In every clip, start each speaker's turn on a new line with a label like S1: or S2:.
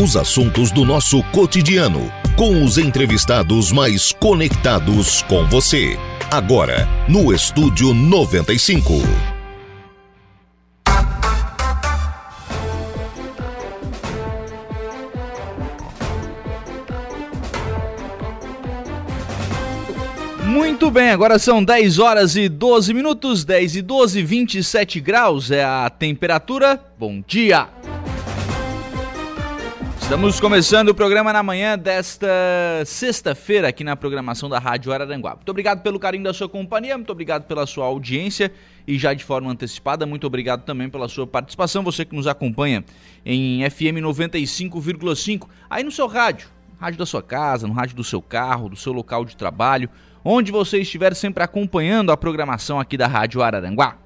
S1: Os assuntos do nosso cotidiano, com os entrevistados mais conectados com você. Agora, no Estúdio 95.
S2: Muito bem, agora são 10 horas e 12 minutos, 10 e 12, 27 graus é a temperatura. Bom dia! Estamos começando o programa na manhã desta sexta-feira aqui na programação da Rádio Araranguá. Muito obrigado pelo carinho da sua companhia, muito obrigado pela sua audiência e já de forma antecipada, muito obrigado também pela sua participação, você que nos acompanha em FM 95,5, aí no seu rádio, rádio da sua casa, no rádio do seu carro, do seu local de trabalho, onde você estiver sempre acompanhando a programação aqui da Rádio Araranguá.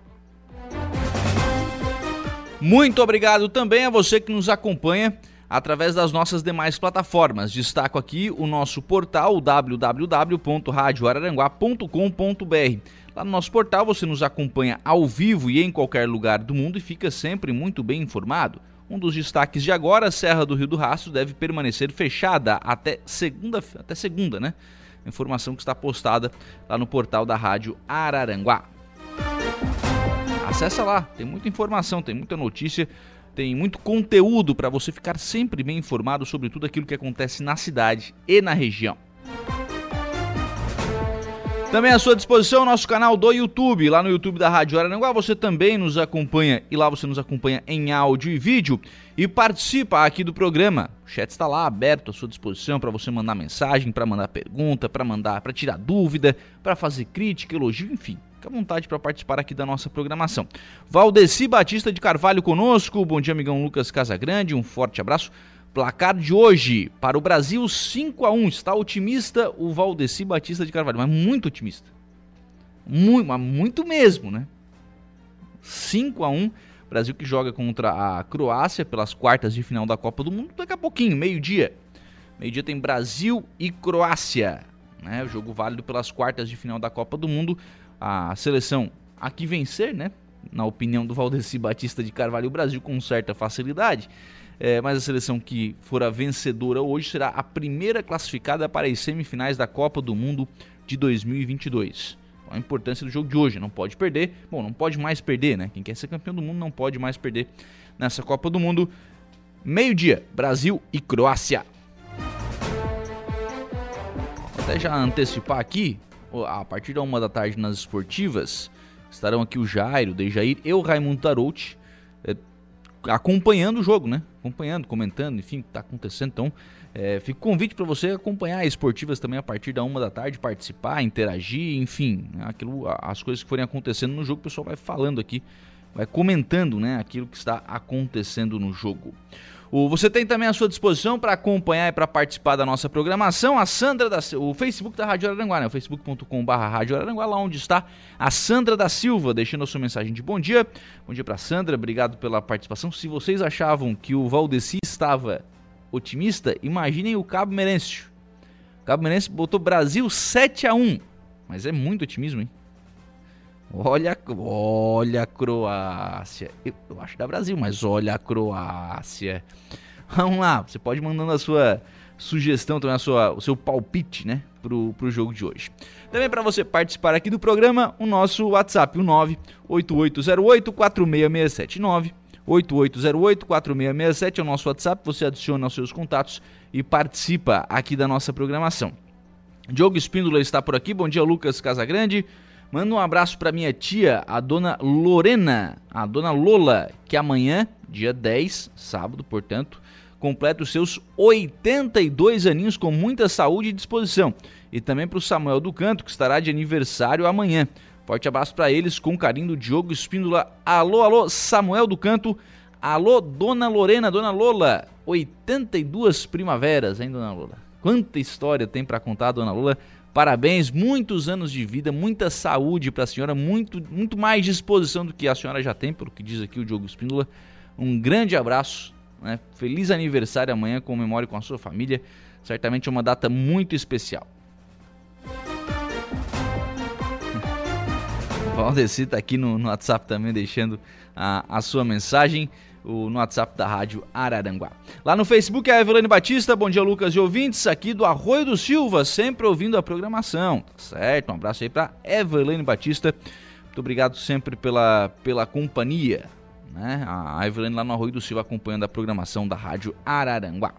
S2: Muito obrigado também a você que nos acompanha através das nossas demais plataformas. Destaco aqui o nosso portal www.radioararanguá.com.br. Lá no nosso portal você nos acompanha ao vivo e em qualquer lugar do mundo e fica sempre muito bem informado. Um dos destaques de agora, a Serra do Rio do Rastro deve permanecer fechada até segunda, até segunda, né? Informação que está postada lá no portal da Rádio Araranguá. Acesse lá, tem muita informação, tem muita notícia tem muito conteúdo para você ficar sempre bem informado sobre tudo aquilo que acontece na cidade e na região. Também à sua disposição o nosso canal do YouTube, lá no YouTube da Rádio Arananguá, você também nos acompanha e lá você nos acompanha em áudio e vídeo e participa aqui do programa. O chat está lá aberto à sua disposição para você mandar mensagem, para mandar pergunta, para mandar, para tirar dúvida, para fazer crítica, elogio, enfim. Fique à vontade para participar aqui da nossa programação. Valdeci Batista de Carvalho conosco. Bom dia, amigão Lucas Casagrande. Um forte abraço. Placar de hoje para o Brasil 5 a 1 Está otimista o Valdeci Batista de Carvalho, mas muito otimista. Muito, mas muito mesmo, né? 5 a 1 Brasil que joga contra a Croácia pelas quartas de final da Copa do Mundo daqui a pouquinho, meio-dia. Meio-dia tem Brasil e Croácia. Né? O jogo válido pelas quartas de final da Copa do Mundo a seleção aqui vencer, né? Na opinião do Valdeci Batista de Carvalho, o Brasil com certa facilidade. É, mas a seleção que for a vencedora hoje será a primeira classificada para as semifinais da Copa do Mundo de 2022. Então, a importância do jogo de hoje, não pode perder. Bom, não pode mais perder, né? Quem quer ser campeão do mundo não pode mais perder nessa Copa do Mundo. Meio-dia, Brasil e Croácia. Vou até já antecipar aqui, a partir da uma da tarde nas esportivas, estarão aqui o Jairo, o Dejair e o Raimundo Tarouti é, acompanhando o jogo, né? Acompanhando, comentando, enfim, o que está acontecendo. Então, é, fica o convite para você acompanhar as esportivas também a partir da uma da tarde, participar, interagir, enfim, né? aquilo, as coisas que forem acontecendo no jogo, o pessoal vai falando aqui, vai comentando, né? Aquilo que está acontecendo no jogo. Você tem também à sua disposição para acompanhar e para participar da nossa programação a Sandra da o Facebook da Rádio Araranguá, né? Facebook.com.br Rádio Araranguá, lá onde está a Sandra da Silva, deixando a sua mensagem de bom dia. Bom dia para Sandra, obrigado pela participação. Se vocês achavam que o Valdeci estava otimista, imaginem o Cabo Merencio. O Cabo Merencio botou Brasil 7 a 1 mas é muito otimismo, hein? Olha, olha a Croácia. Eu, eu acho da Brasil, mas olha a Croácia. Vamos lá, você pode mandando a sua sugestão, também a sua, o seu palpite, né, pro, pro jogo de hoje. Também para você participar aqui do programa, o nosso WhatsApp, o 98808-4667. 8808-4667 é o nosso WhatsApp, você adiciona os seus contatos e participa aqui da nossa programação. Diogo Espíndola está por aqui, bom dia Lucas Casagrande. Manda um abraço para minha tia, a dona Lorena, a dona Lola, que amanhã, dia 10, sábado, portanto, completa os seus 82 aninhos com muita saúde e disposição. E também para o Samuel do Canto, que estará de aniversário amanhã. Forte abraço para eles, com carinho do Diogo Espíndola. Alô, alô, Samuel do Canto. Alô, dona Lorena, dona Lola. 82 primaveras, hein, dona Lola? Quanta história tem para contar, dona Lola. Parabéns, muitos anos de vida, muita saúde para a senhora, muito, muito mais disposição do que a senhora já tem, pelo que diz aqui o Diogo Espíndola. Um grande abraço, né? feliz aniversário amanhã, comemore com a sua família. Certamente é uma data muito especial. O Valdeci está aqui no, no, WhatsApp também deixando a, a sua mensagem. O, no WhatsApp da Rádio Araranguá. Lá no Facebook é a Evelane Batista, bom dia Lucas e ouvintes, aqui do Arroio do Silva, sempre ouvindo a programação, tá certo? Um abraço aí para Evelane Batista, muito obrigado sempre pela, pela companhia, né? A Evelane lá no Arroio do Silva acompanhando a programação da Rádio Araranguá.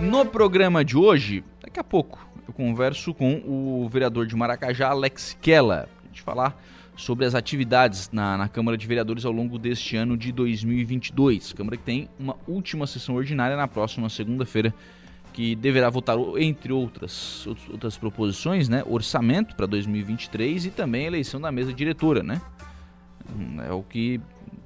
S2: No programa de hoje, daqui a pouco, eu converso com o vereador de Maracajá, Alex Kella, gente falar sobre as atividades na, na, Câmara de Vereadores ao longo deste ano de 2022. Câmara que tem uma última sessão ordinária na próxima segunda-feira, que deverá votar, entre outras, outras proposições, né, orçamento para 2023 e também a eleição da mesa diretora. Né? É o que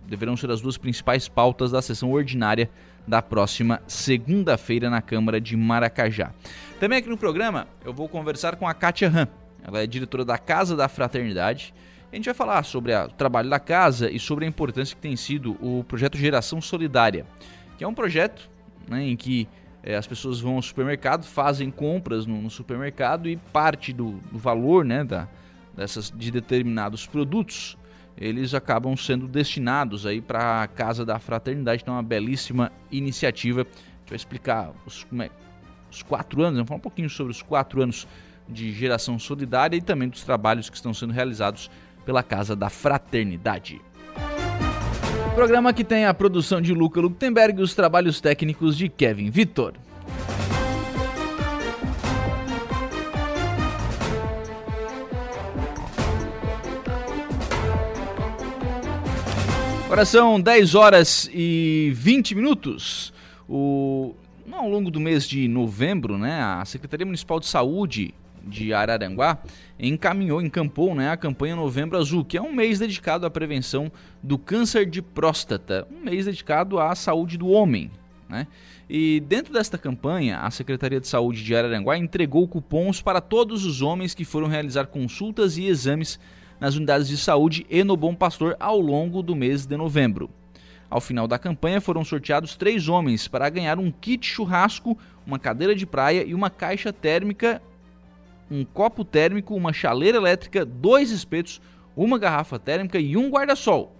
S2: deverão ser as duas principais pautas da sessão ordinária da próxima segunda-feira na Câmara de Maracajá. Também aqui no programa eu vou conversar com a Kátia Han. Ela é diretora da Casa da Fraternidade. A gente vai falar sobre o trabalho da casa e sobre a importância que tem sido o projeto Geração Solidária, que é um projeto né, em que é, as pessoas vão ao supermercado, fazem compras no, no supermercado e parte do, do valor né, da, dessas, de determinados produtos eles acabam sendo destinados aí para a Casa da Fraternidade. Então, é uma belíssima iniciativa. A gente vai explicar os, é, os quatro anos, vamos falar um pouquinho sobre os quatro anos de geração solidária e também dos trabalhos que estão sendo realizados pela Casa da Fraternidade. Programa que tem a produção de Luca Luktenberg e os trabalhos técnicos de Kevin Vitor. Agora são 10 horas e 20 minutos. O, ao longo do mês de novembro, né, a Secretaria Municipal de Saúde de Araranguá encaminhou, encampou né, a campanha Novembro Azul, que é um mês dedicado à prevenção do câncer de próstata, um mês dedicado à saúde do homem. Né? E dentro desta campanha, a Secretaria de Saúde de Araranguá entregou cupons para todos os homens que foram realizar consultas e exames nas unidades de saúde e no Bom Pastor ao longo do mês de novembro. Ao final da campanha foram sorteados três homens para ganhar um kit churrasco, uma cadeira de praia e uma caixa térmica, um copo térmico, uma chaleira elétrica, dois espetos, uma garrafa térmica e um guarda-sol.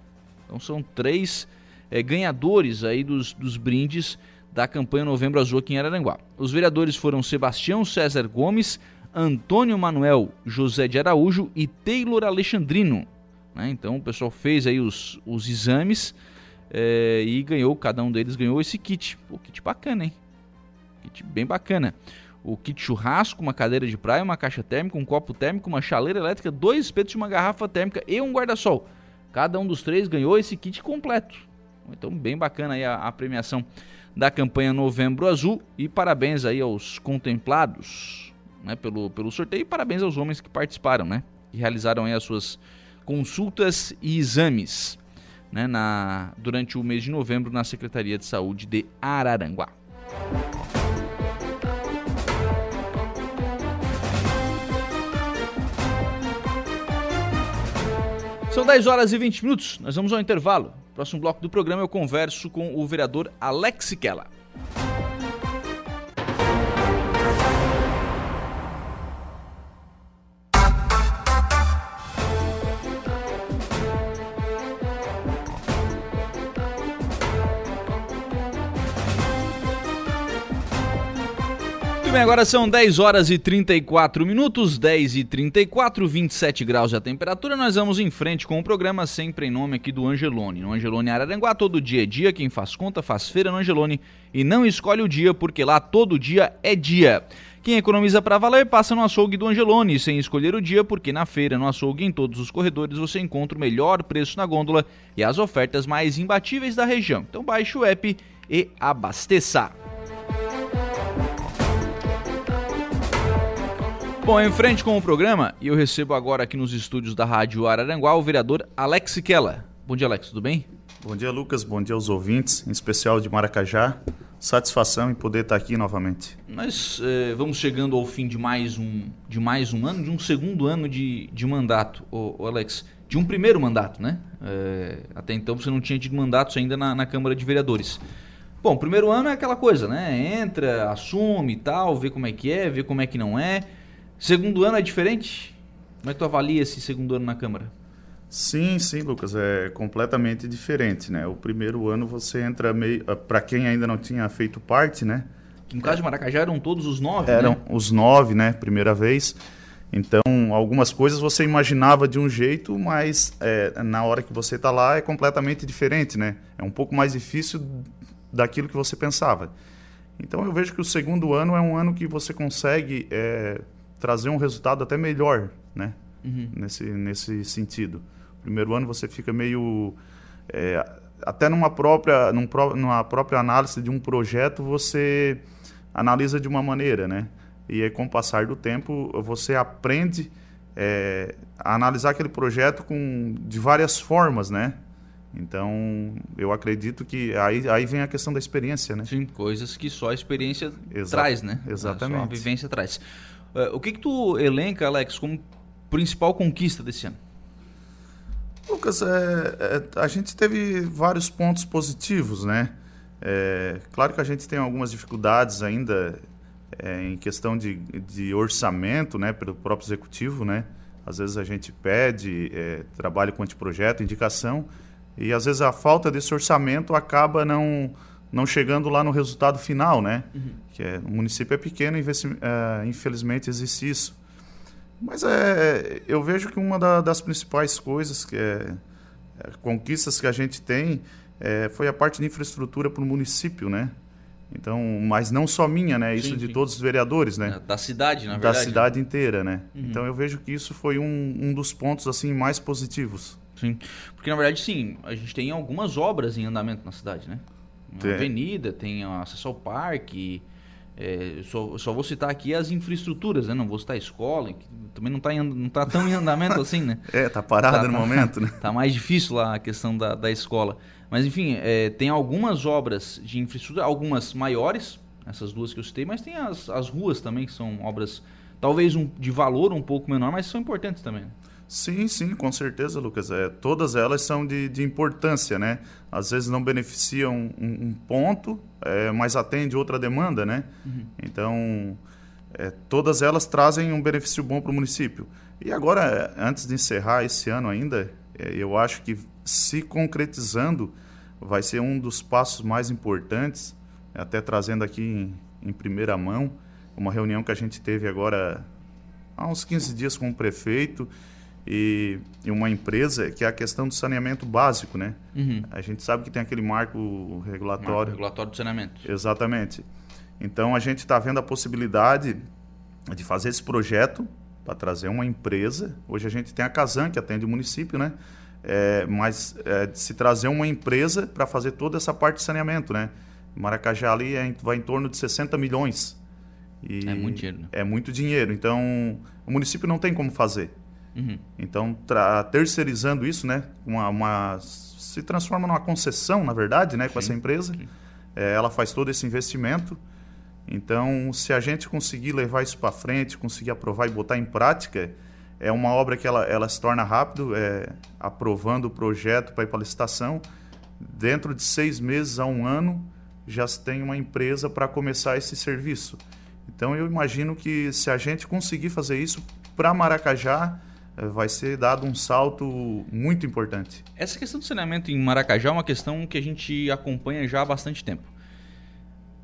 S2: Então são três é, ganhadores aí dos, dos brindes da campanha Novembro Azul aqui em Araranguá. Os vereadores foram Sebastião César Gomes, Antônio Manuel José de Araújo e Taylor Alexandrino. Né? Então o pessoal fez aí os, os exames é, e ganhou, cada um deles ganhou esse kit. Pô, kit bacana, hein? Kit bem bacana. O kit churrasco, uma cadeira de praia, uma caixa térmica, um copo térmico, uma chaleira elétrica, dois espetos uma garrafa térmica e um guarda-sol. Cada um dos três ganhou esse kit completo. Então, bem bacana aí a, a premiação da campanha Novembro Azul e parabéns aí aos contemplados né, pelo, pelo sorteio. E parabéns aos homens que participaram, né? Que realizaram aí as suas consultas e exames né, na, durante o mês de novembro na Secretaria de Saúde de Araranguá. São 10 horas e 20 minutos, nós vamos ao intervalo. Próximo bloco do programa eu converso com o vereador Alex Kella. Bem, agora são 10 horas e 34 minutos, 10 e 34, 27 graus a temperatura. Nós vamos em frente com o programa sempre em nome aqui do Angelone. No Angelone Araranguá, todo dia é dia. Quem faz conta faz feira no Angelone e não escolhe o dia, porque lá todo dia é dia. Quem economiza para valer passa no açougue do Angelone, sem escolher o dia, porque na feira, no açougue em todos os corredores você encontra o melhor preço na gôndola e as ofertas mais imbatíveis da região. Então baixe o app e abasteça. Bom, em frente com o programa, eu recebo agora aqui nos estúdios da Rádio Araranguá o vereador Alex Kella. Bom dia, Alex, tudo bem?
S3: Bom dia, Lucas. Bom dia aos ouvintes, em especial de Maracajá. Satisfação em poder estar aqui novamente.
S2: Nós eh, vamos chegando ao fim de mais um, de mais um ano, de um segundo ano de, de mandato, ô, ô Alex. De um primeiro mandato, né? É, até então você não tinha tido mandatos ainda na, na Câmara de Vereadores. Bom, primeiro ano é aquela coisa, né? Entra, assume e tal, vê como é que é, vê como é que não é. Segundo ano é diferente? Como é que tu avalia esse segundo ano na Câmara?
S3: Sim, sim, Lucas, é completamente diferente, né? O primeiro ano você entra meio, ah, para quem ainda não tinha feito parte, né?
S2: No caso de Maracajá eram todos os nove,
S3: Eram
S2: né?
S3: os nove, né? Primeira vez. Então, algumas coisas você imaginava de um jeito, mas é, na hora que você está lá é completamente diferente, né? É um pouco mais difícil daquilo que você pensava. Então, eu vejo que o segundo ano é um ano que você consegue é, trazer um resultado até melhor, né? Uhum. Nesse, nesse sentido. Primeiro ano você fica meio. É, até numa própria, num, numa própria análise de um projeto, você analisa de uma maneira, né? E aí, com o passar do tempo, você aprende é, a analisar aquele projeto com, de várias formas, né? Então, eu acredito que aí, aí vem a questão da experiência, né?
S2: Sim, coisas que só a experiência Exa traz, né?
S3: Exatamente. Só
S2: a vivência traz. Uh, o que que tu elenca, Alex, como principal conquista desse ano?
S3: Lucas, é, é, a gente teve vários pontos positivos, né? É, claro que a gente tem algumas dificuldades ainda é, em questão de, de orçamento, né, pelo próprio executivo, né? Às vezes a gente pede é, trabalho com anteprojeto, indicação, e às vezes a falta desse orçamento acaba não, não chegando lá no resultado final, né? Uhum. Que é, o município é pequeno e é, infelizmente existe isso. Mas é, eu vejo que uma da, das principais coisas, que é, é, conquistas que a gente tem, é, foi a parte de infraestrutura para o município, né? Então, mas não só minha, né? Isso sim, de sim. todos os vereadores, né?
S2: É, da cidade, na verdade.
S3: Da cidade inteira, né? Uhum. Então eu vejo que isso foi um, um dos pontos assim mais positivos.
S2: Sim, porque na verdade sim, a gente tem algumas obras em andamento na cidade, né? Uma tem. avenida, tem acesso ao parque, é, só, só vou citar aqui as infraestruturas, né? Não vou citar a escola, que também não está não tá tão em andamento assim, né?
S3: É, tá parada tá, no tá, momento, né?
S2: Tá mais difícil lá a questão da, da escola. Mas enfim, é, tem algumas obras de infraestrutura, algumas maiores, essas duas que eu citei, mas tem as, as ruas também, que são obras talvez um, de valor um pouco menor, mas são importantes também.
S3: Sim, sim, com certeza, Lucas. É, todas elas são de, de importância, né? Às vezes não beneficiam um, um ponto, é, mas atende outra demanda, né? Uhum. Então, é, todas elas trazem um benefício bom para o município. E agora, antes de encerrar esse ano ainda, é, eu acho que se concretizando vai ser um dos passos mais importantes, até trazendo aqui em, em primeira mão, uma reunião que a gente teve agora há uns 15 dias com o prefeito e, e, uma empresa que é a questão do saneamento básico, né? Uhum. A gente sabe que tem aquele marco regulatório. Marco
S2: regulatório do saneamento.
S3: Exatamente. Então a gente está vendo a possibilidade de fazer esse projeto para trazer uma empresa. Hoje a gente tem a Casan, que atende o município, né? É, mas é, de se trazer uma empresa para fazer toda essa parte de saneamento, né? Maracajá ali é, vai em torno de 60 milhões.
S2: É muito dinheiro. Né?
S3: É muito dinheiro. Então, o município não tem como fazer. Uhum. Então, terceirizando isso, né, uma, uma, se transforma numa concessão, na verdade, né, com Sim. essa empresa. É, ela faz todo esse investimento. Então, se a gente conseguir levar isso para frente, conseguir aprovar e botar em prática, é uma obra que ela, ela se torna rápido, é, aprovando o projeto para ir para licitação. Dentro de seis meses a um ano, já se tem uma empresa para começar esse serviço. Então, eu imagino que se a gente conseguir fazer isso para Maracajá, vai ser dado um salto muito importante.
S2: Essa questão do saneamento em Maracajá é uma questão que a gente acompanha já há bastante tempo.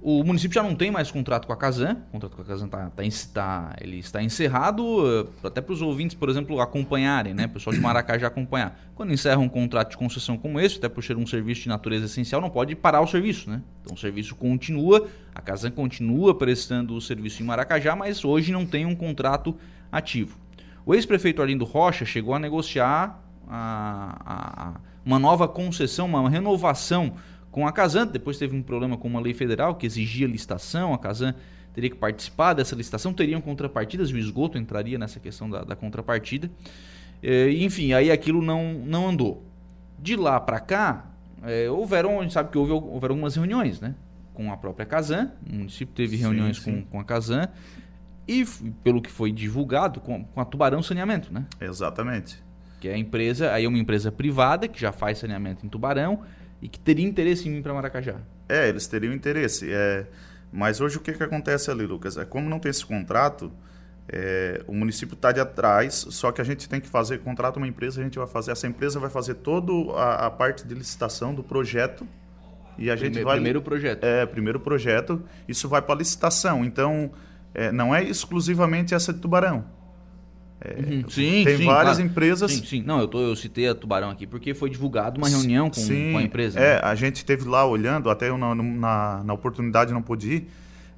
S2: O município já não tem mais contrato com a Casan, o contrato com a Casan tá, tá, tá, ele está encerrado, eh, até para os ouvintes, por exemplo, acompanharem, né? O pessoal de Maracajá acompanhar. Quando encerra um contrato de concessão como esse, até por ser um serviço de natureza essencial, não pode parar o serviço, né? Então o serviço continua, a Casan continua prestando o serviço em Maracajá, mas hoje não tem um contrato ativo. O ex-prefeito Arlindo Rocha chegou a negociar a, a, a uma nova concessão, uma renovação com a Casan. Depois teve um problema com uma lei federal que exigia licitação. A Casan teria que participar dessa licitação, teriam contrapartidas, o esgoto entraria nessa questão da, da contrapartida. É, enfim, aí aquilo não, não andou. De lá para cá, é, houveram, a gente sabe que houve, houveram algumas reuniões, né? Com a própria Casan, o município teve reuniões sim, sim. Com, com a Casan e, pelo que foi divulgado, com, com a Tubarão Saneamento, né?
S3: Exatamente.
S2: Que é a empresa, aí é uma empresa privada que já faz saneamento em Tubarão e que teria interesse em vir para Maracajá.
S3: É, eles teriam interesse. É... Mas hoje o que, que acontece ali, Lucas? É como não tem esse contrato, É, o município está de atrás, só que a gente tem que fazer, contrata uma empresa, a gente vai fazer, essa empresa vai fazer toda a, a parte de licitação do projeto e a gente
S2: primeiro,
S3: vai...
S2: Primeiro projeto.
S3: É, primeiro projeto, isso vai para licitação, então é, não é exclusivamente essa de Tubarão.
S2: É, uhum. Sim,
S3: tem
S2: sim,
S3: várias
S2: claro.
S3: empresas.
S2: Sim, sim. Não, eu, tô, eu citei a Tubarão aqui porque foi divulgado uma reunião com,
S3: sim,
S2: com a empresa.
S3: É,
S2: né?
S3: a gente teve lá olhando, até eu na, na, na oportunidade não pude ir,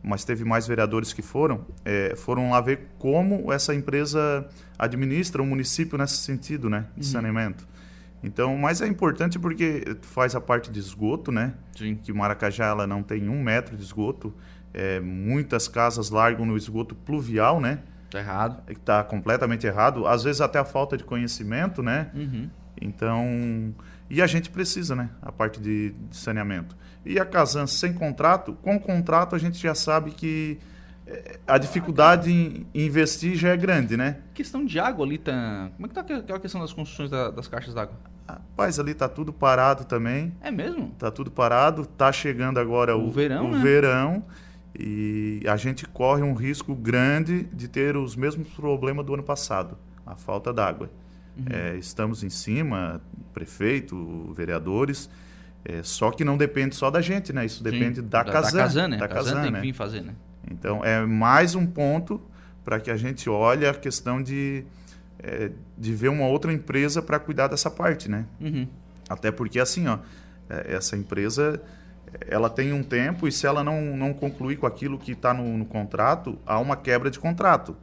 S3: mas teve mais vereadores que foram, é, foram lá ver como essa empresa administra o município nesse sentido, né, de uhum. saneamento. Então, mas é importante porque faz a parte de esgoto, né?
S2: Sim.
S3: Que Maracajá ela não tem um metro de esgoto. É, muitas casas largam no esgoto pluvial, né?
S2: Tá errado.
S3: Está completamente errado. Às vezes até a falta de conhecimento, né?
S2: Uhum.
S3: Então, e a gente precisa, né? A parte de, de saneamento. E a Casan sem contrato, com contrato a gente já sabe que eh, a dificuldade em investir já é grande, né?
S2: Questão de água ali, tá... como é que tá aquela questão das construções da, das caixas d'água?
S3: Rapaz, ali tá tudo parado também.
S2: É mesmo?
S3: Tá tudo parado, tá chegando agora o,
S2: o verão,
S3: o
S2: né?
S3: verão e a gente corre um risco grande de ter os mesmos problemas do ano passado, a falta d'água. Uhum. É, estamos em cima, prefeito, vereadores, é, só que não depende só da gente, né? Isso depende
S2: Sim,
S3: da,
S2: da
S3: Casan.
S2: Da Casan, né?
S3: Da
S2: Casan tem
S3: né?
S2: que vir fazer, né?
S3: Então, é mais um ponto para que a gente olhe a questão de, é, de ver uma outra empresa para cuidar dessa parte, né?
S2: Uhum.
S3: Até porque, assim, ó, essa empresa ela tem um tempo e se ela não, não concluir com aquilo que está no, no, contrato, há uma quebra de contrato.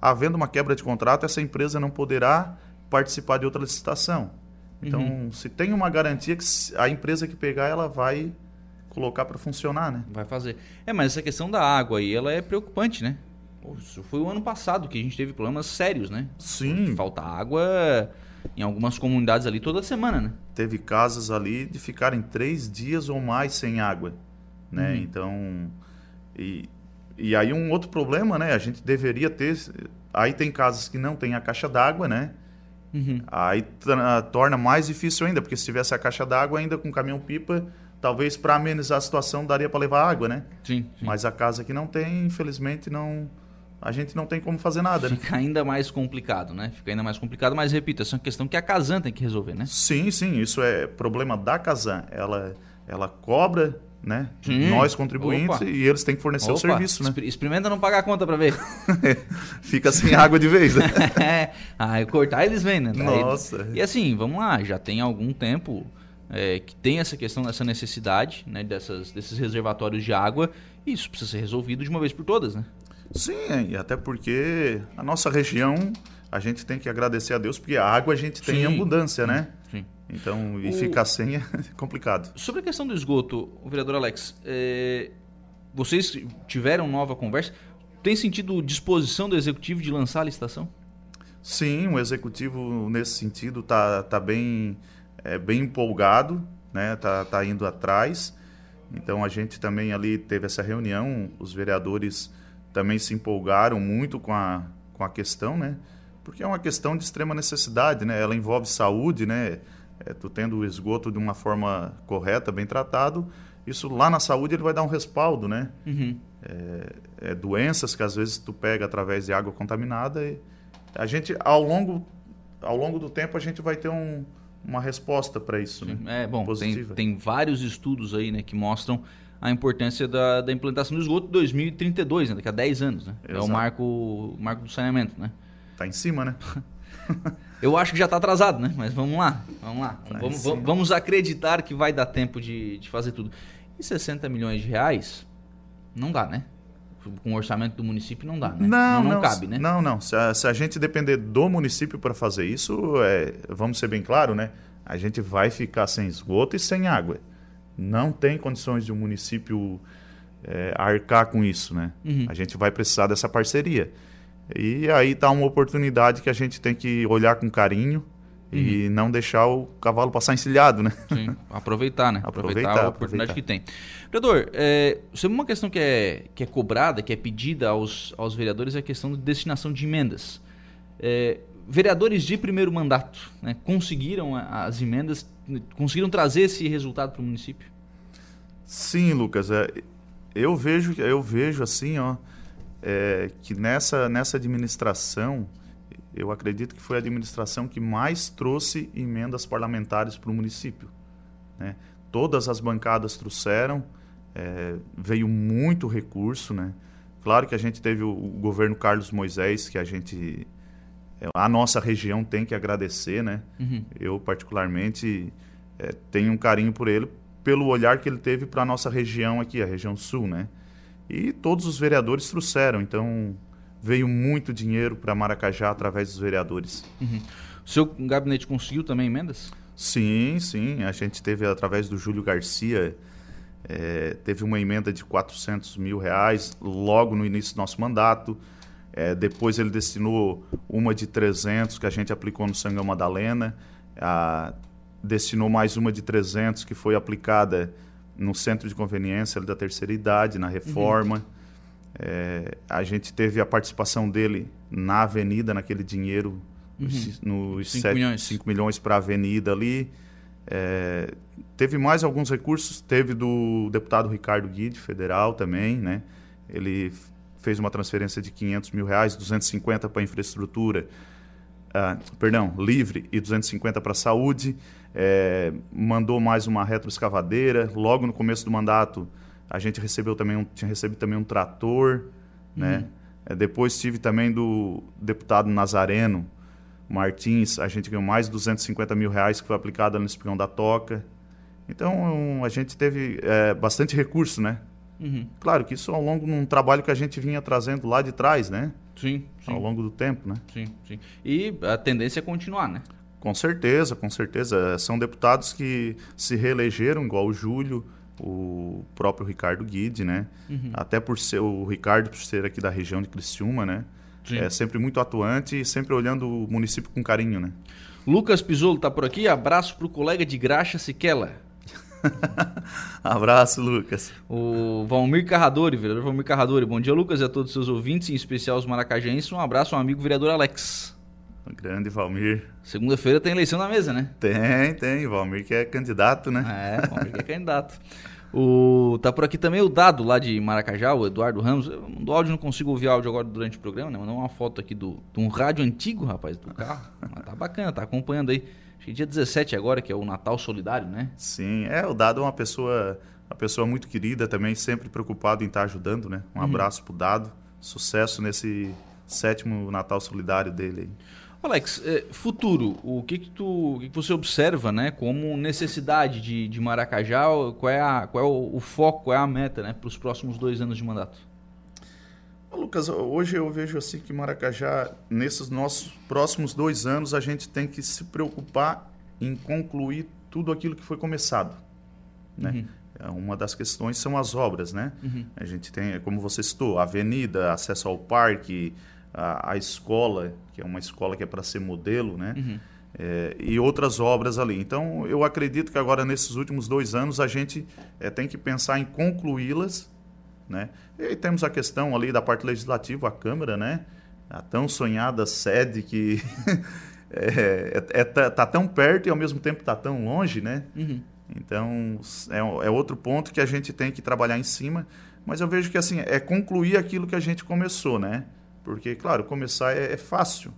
S3: Havendo uma quebra de contrato, essa empresa não poderá participar de outra licitação. Então, uhum. se tem uma garantia que a empresa que pegar, ela vai colocar para funcionar, né?
S2: Vai fazer. É, mas essa questão da água aí, ela é preocupante, né? Isso foi o ano passado que a gente teve problemas sérios, né?
S3: Sim.
S2: Falta água em algumas comunidades ali toda semana, né?
S3: Teve casas ali de ficarem três dias ou mais sem água, né?
S2: Uhum.
S3: Então, e, e aí um outro problema, né? A gente deveria ter... Aí tem casas que não tem a caixa d'água, né?
S2: Uhum.
S3: Aí torna mais difícil ainda, porque se tivesse a caixa d'água ainda com caminhão-pipa, talvez para amenizar a situação daria para levar água, né?
S2: Sim, sim,
S3: Mas a casa que não tem, infelizmente, não a gente não tem como fazer nada.
S2: Fica
S3: né?
S2: ainda mais complicado, né? Fica ainda mais complicado, mas repito, essa é uma questão que a Casan tem que resolver, né?
S3: Sim, sim, isso é problema da Casan. Ela, ela cobra, né?
S2: Sim.
S3: Nós contribuintes
S2: Opa.
S3: e eles têm que fornecer
S2: Opa.
S3: o serviço, né?
S2: Experimenta não pagar a conta para ver.
S3: Fica sem água de vez, né?
S2: ah, cortar eles vêm, né?
S3: Nossa.
S2: E assim, vamos lá, já tem algum tempo é, que tem essa questão, essa necessidade, né? Dessas, desses reservatórios de água. E isso precisa ser resolvido de uma vez por todas, né?
S3: Sim, e até porque a nossa região, a gente tem que agradecer a Deus, porque a água a gente tem
S2: Sim.
S3: em abundância, né?
S2: Sim.
S3: Então, e
S2: O-
S3: ficar sem é complicado.
S2: Sobre a questão do esgoto, o vereador Alex, é, vocês tiveram nova conversa? Tem sentido disposição do executivo de lançar a licitação?
S3: Sim, o executivo nesse sentido tá, tá bem, é, bem empolgado, né? Tá, tá indo atrás. Então a gente também ali teve essa reunião, os vereadores também se empolgaram muito com a, com a questão, né? Porque é uma questão de extrema necessidade, né? Ela envolve saúde, né? É, tu tendo o esgoto de uma forma correta, bem tratado, isso lá na saúde ele vai dar um respaldo, né?
S2: Uhum.
S3: é, doenças que às vezes tu pega através de água contaminada e a gente ao longo ao longo do tempo a gente vai ter um, uma resposta para isso né?
S2: É, bom, tem, tem vários estudos aí, né, que mostram a importância da, da implantação do esgoto em 2032, né, daqui a 10 anos, né? É o marco, marco do saneamento, né?
S3: tá em cima né
S2: Eu acho que já está atrasado, né? Mas vamos lá, vamos lá.
S3: Tá
S2: vamos, vamos- vamos acreditar que vai dar tempo de, de fazer tudo. E 60 milhões de reais, não dá, né? Com o orçamento do município não dá, né?
S3: não
S2: não, cabe, né?
S3: não não se a, se a gente depender do município para fazer isso é, vamos ser bem claro né a gente vai ficar sem esgoto e sem água não tem condições de um município é, arcar com isso né
S2: Uhum.
S3: a gente vai precisar dessa parceria e aí está uma oportunidade que a gente tem que olhar com carinho e
S2: Uhum.
S3: não deixar o cavalo passar encilhado, né?
S2: Sim, aproveitar, né? Aproveitar,
S3: Aproveitar,
S2: a oportunidade
S3: aproveitar.
S2: que tem. Vereador, é, sobre uma questão que é, que é cobrada, que é pedida aos, aos vereadores, é a questão de destinação de emendas. É, vereadores de primeiro mandato né, conseguiram as emendas, conseguiram trazer esse resultado para o município?
S3: Sim, Lucas, é, eu vejo eu vejo assim, ó, é, que nessa, nessa administração, eu acredito que foi a administração que mais trouxe emendas parlamentares para o município. Né? Todas as bancadas trouxeram, é, veio muito recurso, né? Claro que a gente teve o, o governo Carlos Moisés, que a gente a nossa região tem que agradecer, né? Uhum. Eu, particularmente, é, tenho um carinho por ele, pelo olhar que ele teve para a nossa região aqui, a região sul, né? E todos os vereadores trouxeram, então veio muito dinheiro para Maracajá através dos vereadores.
S2: Uhum. O seu gabinete conseguiu também emendas?
S3: Sim, sim. A gente teve através do Júlio Garcia, é, teve uma emenda de 400 mil reais logo no início do nosso mandato. É, depois ele destinou uma de 300 que a gente aplicou no Sangão Madalena. A, destinou mais uma de 300 que foi aplicada no centro de conveniência da terceira idade, na reforma. Uhum. É, a gente teve a participação dele na avenida, naquele dinheiro, uhum. nos 5 milhões, 5 milhões para a avenida ali. É, teve mais alguns recursos, teve do deputado Ricardo Guide, federal também, né? Ele fez uma transferência de 500 mil reais, 250 para infraestrutura, uh, perdão, livre e 250 para saúde. É, mandou mais uma retroescavadeira. Logo no começo do mandato, a gente recebeu também um, tinha recebido também um trator, né? uhum. né? É, depois tive também do deputado Nazareno Martins, a gente ganhou mais de 250 mil reais que foi aplicado no Espigão da Toca. Então a gente teve é, bastante recurso, né? Uhum. Claro que isso ao longo de um trabalho que a gente vinha trazendo lá de trás, né?
S2: Sim, sim.
S3: Ao longo do tempo, né?
S2: Sim, sim. E a tendência é continuar, né?
S3: Com certeza, com certeza. São deputados que se reelegeram, igual o Júlio, o próprio Ricardo Guide, né? Uhum. Até por ser o Ricardo, por ser aqui da região de Criciúma, né? Sim. É sempre muito atuante e sempre olhando o município com carinho, né?
S2: Lucas Pisolo está por aqui. Abraço para o colega de graxa Siquela.
S3: Abraço, Lucas.
S2: O Valmir Carradori, vereador Valmir Carradori. Bom dia, Lucas, e a todos os seus ouvintes, em especial os maracajenses. Um abraço ao amigo vereador Alex.
S3: Grande Valmir.
S2: Segunda-feira tem eleição na mesa, né?
S3: Tem, tem. Valmir que é candidato, né?
S2: É, Valmir que é candidato. O, tá por aqui também o Dado lá de Maracajá, o Eduardo Ramos. Do áudio não consigo ouvir áudio agora durante o programa, né? Mandou uma foto aqui do, de um rádio antigo, rapaz, do carro. Mas tá bacana, tá acompanhando aí. Acho que dia 17 agora, que é o Natal Solidário, né?
S3: Sim, é, o Dado é uma pessoa, uma pessoa muito querida também, sempre preocupado em estar ajudando, né? Um uhum. abraço pro Dado. Sucesso nesse sétimo Natal Solidário dele aí.
S2: Alex, é, futuro, o que que, tu, o que, que você observa né, como necessidade de, de Maracajá? Qual é, a, qual é o, o foco, qual é a meta né, para os próximos dois anos de mandato?
S3: Lucas, hoje eu vejo assim que Maracajá, nesses nossos próximos dois anos, a gente tem que se preocupar em concluir tudo aquilo que foi começado. Né? Uhum. É, uma das questões são as obras, né? Uhum. A gente tem, como você citou, a avenida, acesso ao parque, a, a escola, que é uma escola que é para ser modelo, né? Uhum. É, e outras obras ali. Então, eu acredito que agora, nesses últimos dois anos, a gente é, tem que pensar em concluí-las. Né? E temos a questão ali da parte legislativa, a Câmara, né? a tão sonhada sede que é, é, é, tá, tá, tão perto e, ao mesmo tempo, está tão longe. Né? Uhum. Então, é, é outro ponto que a gente tem que trabalhar em cima. Mas eu vejo que assim é concluir aquilo que a gente começou, né? Porque, claro, começar é, é fácil.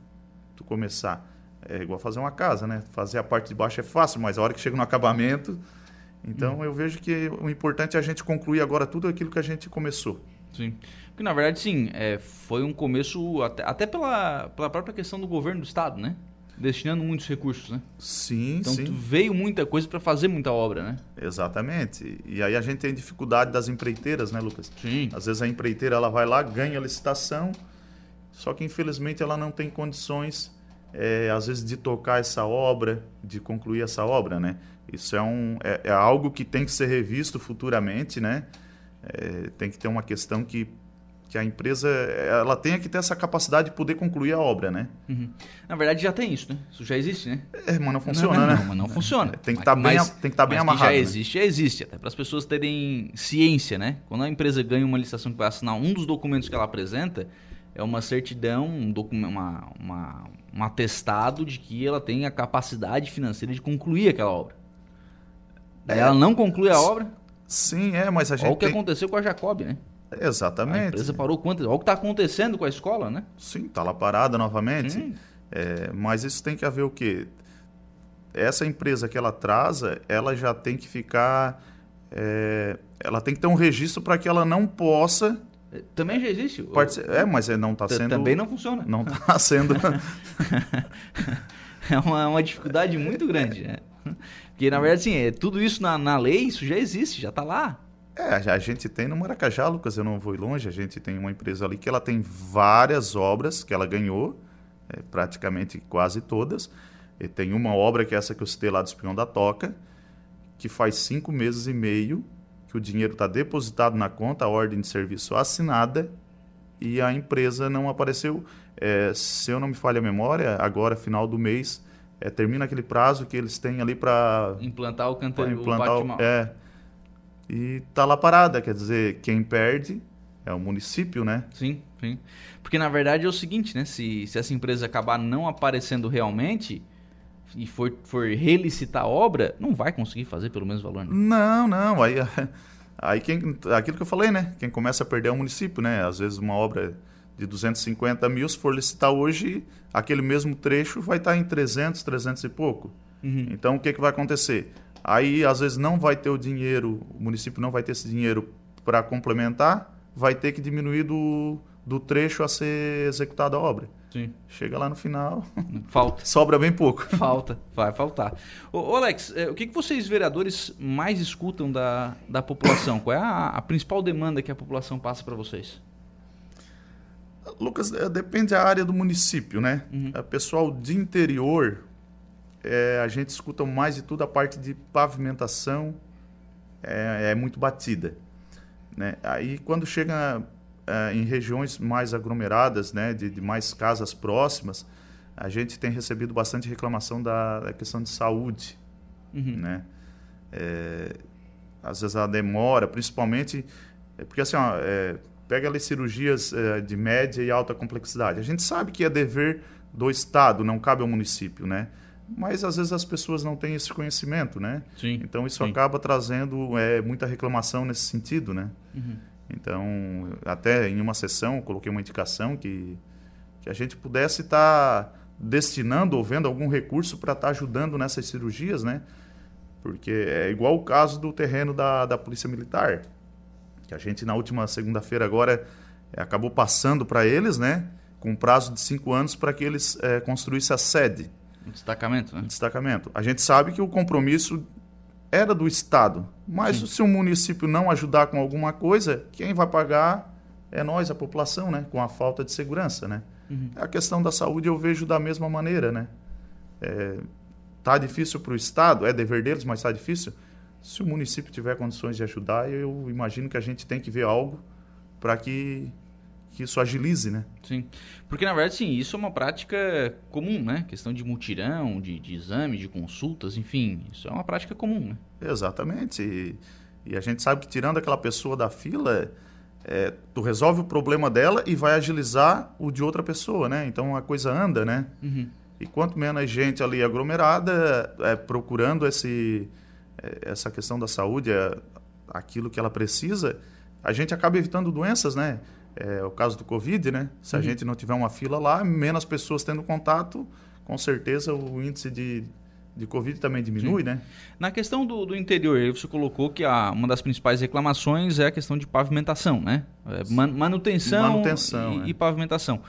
S3: Tu começar. É igual fazer uma casa, né? Fazer a parte de baixo é fácil, mas a hora que chega no acabamento. Então, hum. eu vejo que o importante é a gente concluir agora tudo aquilo que a gente começou.
S2: Sim. Porque, na verdade, sim, é, foi um começo até, até pela, pela própria questão do governo do Estado, né? destinando muitos recursos, né?
S3: Sim,
S2: então,
S3: sim.
S2: Então veio muita coisa para fazer muita obra, né?
S3: Exatamente. E aí a gente tem dificuldade das empreiteiras, né, Lucas?
S2: Sim.
S3: Às vezes a empreiteira ela vai lá, ganha a licitação, só que infelizmente ela não tem condições, é, às vezes, de tocar essa obra, de concluir essa obra, né? Isso é, um, é, é algo que tem que ser revisto futuramente, né? É, tem que ter uma questão que, que a empresa ela tenha que ter essa capacidade de poder concluir a obra, né?
S2: Uhum. Na verdade já tem isso, né? Isso já existe, né?
S3: É, mas não funciona, não,
S2: né?
S3: Não,
S2: mas não funciona. É,
S3: tem que estar tá bem, tem que tá bem amarrado.
S2: já
S3: né?
S2: existe, já existe, até para as pessoas terem ciência, né? Quando a empresa ganha uma licitação que vai assinar um dos documentos que ela apresenta, é uma certidão, um, documento, uma, uma, um atestado de que ela tem a capacidade financeira de concluir aquela obra. Daí é, ela não conclui a obra.
S3: Sim, é, mas a gente.
S2: Olha o que tem... aconteceu com a Jacob, né?
S3: Exatamente. A
S2: empresa parou quantas? Olha o que está acontecendo com a escola, né?
S3: Sim, está lá parada novamente. É, mas isso tem que haver o quê? Essa empresa que ela atrasa, ela já tem que ficar. É, ela tem que ter um registro para que ela não possa.
S2: É, também já existe?
S3: É, mas não está sendo.
S2: Também não funciona.
S3: Não está sendo.
S2: é uma, uma dificuldade muito grande. Né? Porque, na verdade, assim, é, tudo isso na, na lei, isso já existe, já está lá.
S3: É, a gente tem no Maracajá, Lucas, eu não vou longe, a gente tem uma empresa ali que ela tem várias obras que ela ganhou, é, praticamente quase todas. E tem uma obra que é essa que eu citei lá do Espião da Toca, que faz cinco meses e meio que o dinheiro está depositado na conta, a ordem de serviço assinada, e a empresa não apareceu. É, se eu não me falha a memória, agora, final do mês, é, termina aquele prazo que eles têm ali para...
S2: Implantar o canteiro,
S3: implantar o, É, e tá lá parada, quer dizer, quem perde é o município, né?
S2: Sim, sim. Porque na verdade é o seguinte, né? Se, se essa empresa acabar não aparecendo realmente e for, for relicitar a obra, não vai conseguir fazer pelo mesmo valor, né?
S3: Não, não. Aí, aí quem, aquilo que eu falei, né? Quem começa a perder é o município, né? Às vezes uma obra de 250 mil, se for licitar hoje, aquele mesmo trecho vai estar em 300, 300 e pouco. Uhum. Então, o que, que vai acontecer? Aí, às vezes, não vai ter o dinheiro, o município não vai ter esse dinheiro para complementar, vai ter que diminuir do, do trecho a ser executada a obra.
S2: Sim.
S3: Chega lá no final.
S2: Falta.
S3: Sobra bem pouco.
S2: Falta, vai faltar. Ô, ô Alex, é, o que, que vocês, vereadores, mais escutam da, da população? Qual é a, a principal demanda que a população passa para vocês?
S3: Lucas, é, depende da área do município, né? Uhum. O pessoal de interior, é, a gente escuta mais de tudo a parte de pavimentação, é, é muito batida. Né? Aí quando chega é, em regiões mais aglomeradas, né, de, de, mais casas próximas, a gente tem recebido bastante reclamação da, da questão de saúde. Uhum. Né? É, às vezes a demora, principalmente. É, porque assim, ó, é, pega ali cirurgias é, de média e alta complexidade. A gente sabe que é dever do Estado, não cabe ao município, né? mas às vezes as pessoas não têm esse conhecimento, né?
S2: Sim,
S3: então isso
S2: sim.
S3: acaba trazendo é, muita reclamação nesse sentido, né? Uhum. Então, até em uma sessão, coloquei uma indicação que, que a gente pudesse estar tá destinando ou vendo algum recurso para estar tá ajudando nessas cirurgias, né? Porque é igual o caso do terreno da, da Polícia Militar, que a gente na última segunda-feira agora é, acabou passando para eles, né? Com um prazo de cinco anos para que eles é, construíssem a sede.
S2: Um destacamento, né?
S3: Um destacamento. A gente sabe que o compromisso era do Estado, mas Sim. se o município não ajudar com alguma coisa, quem vai pagar é nós, a população, né? Com a falta de segurança, né? Uhum. A questão da saúde eu vejo da mesma maneira, né? É, tá difícil para o Estado, é dever deles, mas está difícil. Se o município tiver condições de ajudar, eu imagino que a gente tem que ver algo para que que isso agilize, né?
S2: Sim. Porque, na verdade, sim, isso é uma prática comum, né? Questão de mutirão, de, de exame, de consultas, enfim, isso é uma prática comum, né?
S3: Exatamente. E, e a gente sabe que tirando aquela pessoa da fila, é, tu resolve o problema dela e vai agilizar o de outra pessoa, né? Então a coisa anda, né? Uhum. E quanto menos gente ali aglomerada, é, procurando esse, essa questão da saúde, é, aquilo que ela precisa, a gente acaba evitando doenças, né? é, o caso do Covid, né? Se a uhum. gente não tiver uma fila lá, menos pessoas tendo contato, com certeza o índice de, de Covid também diminui, Sim. né?
S2: Na questão do, do interior, você colocou que a, uma das principais reclamações é a questão de pavimentação, né? É, man, manutenção, manutenção e, é. e, pavimentação.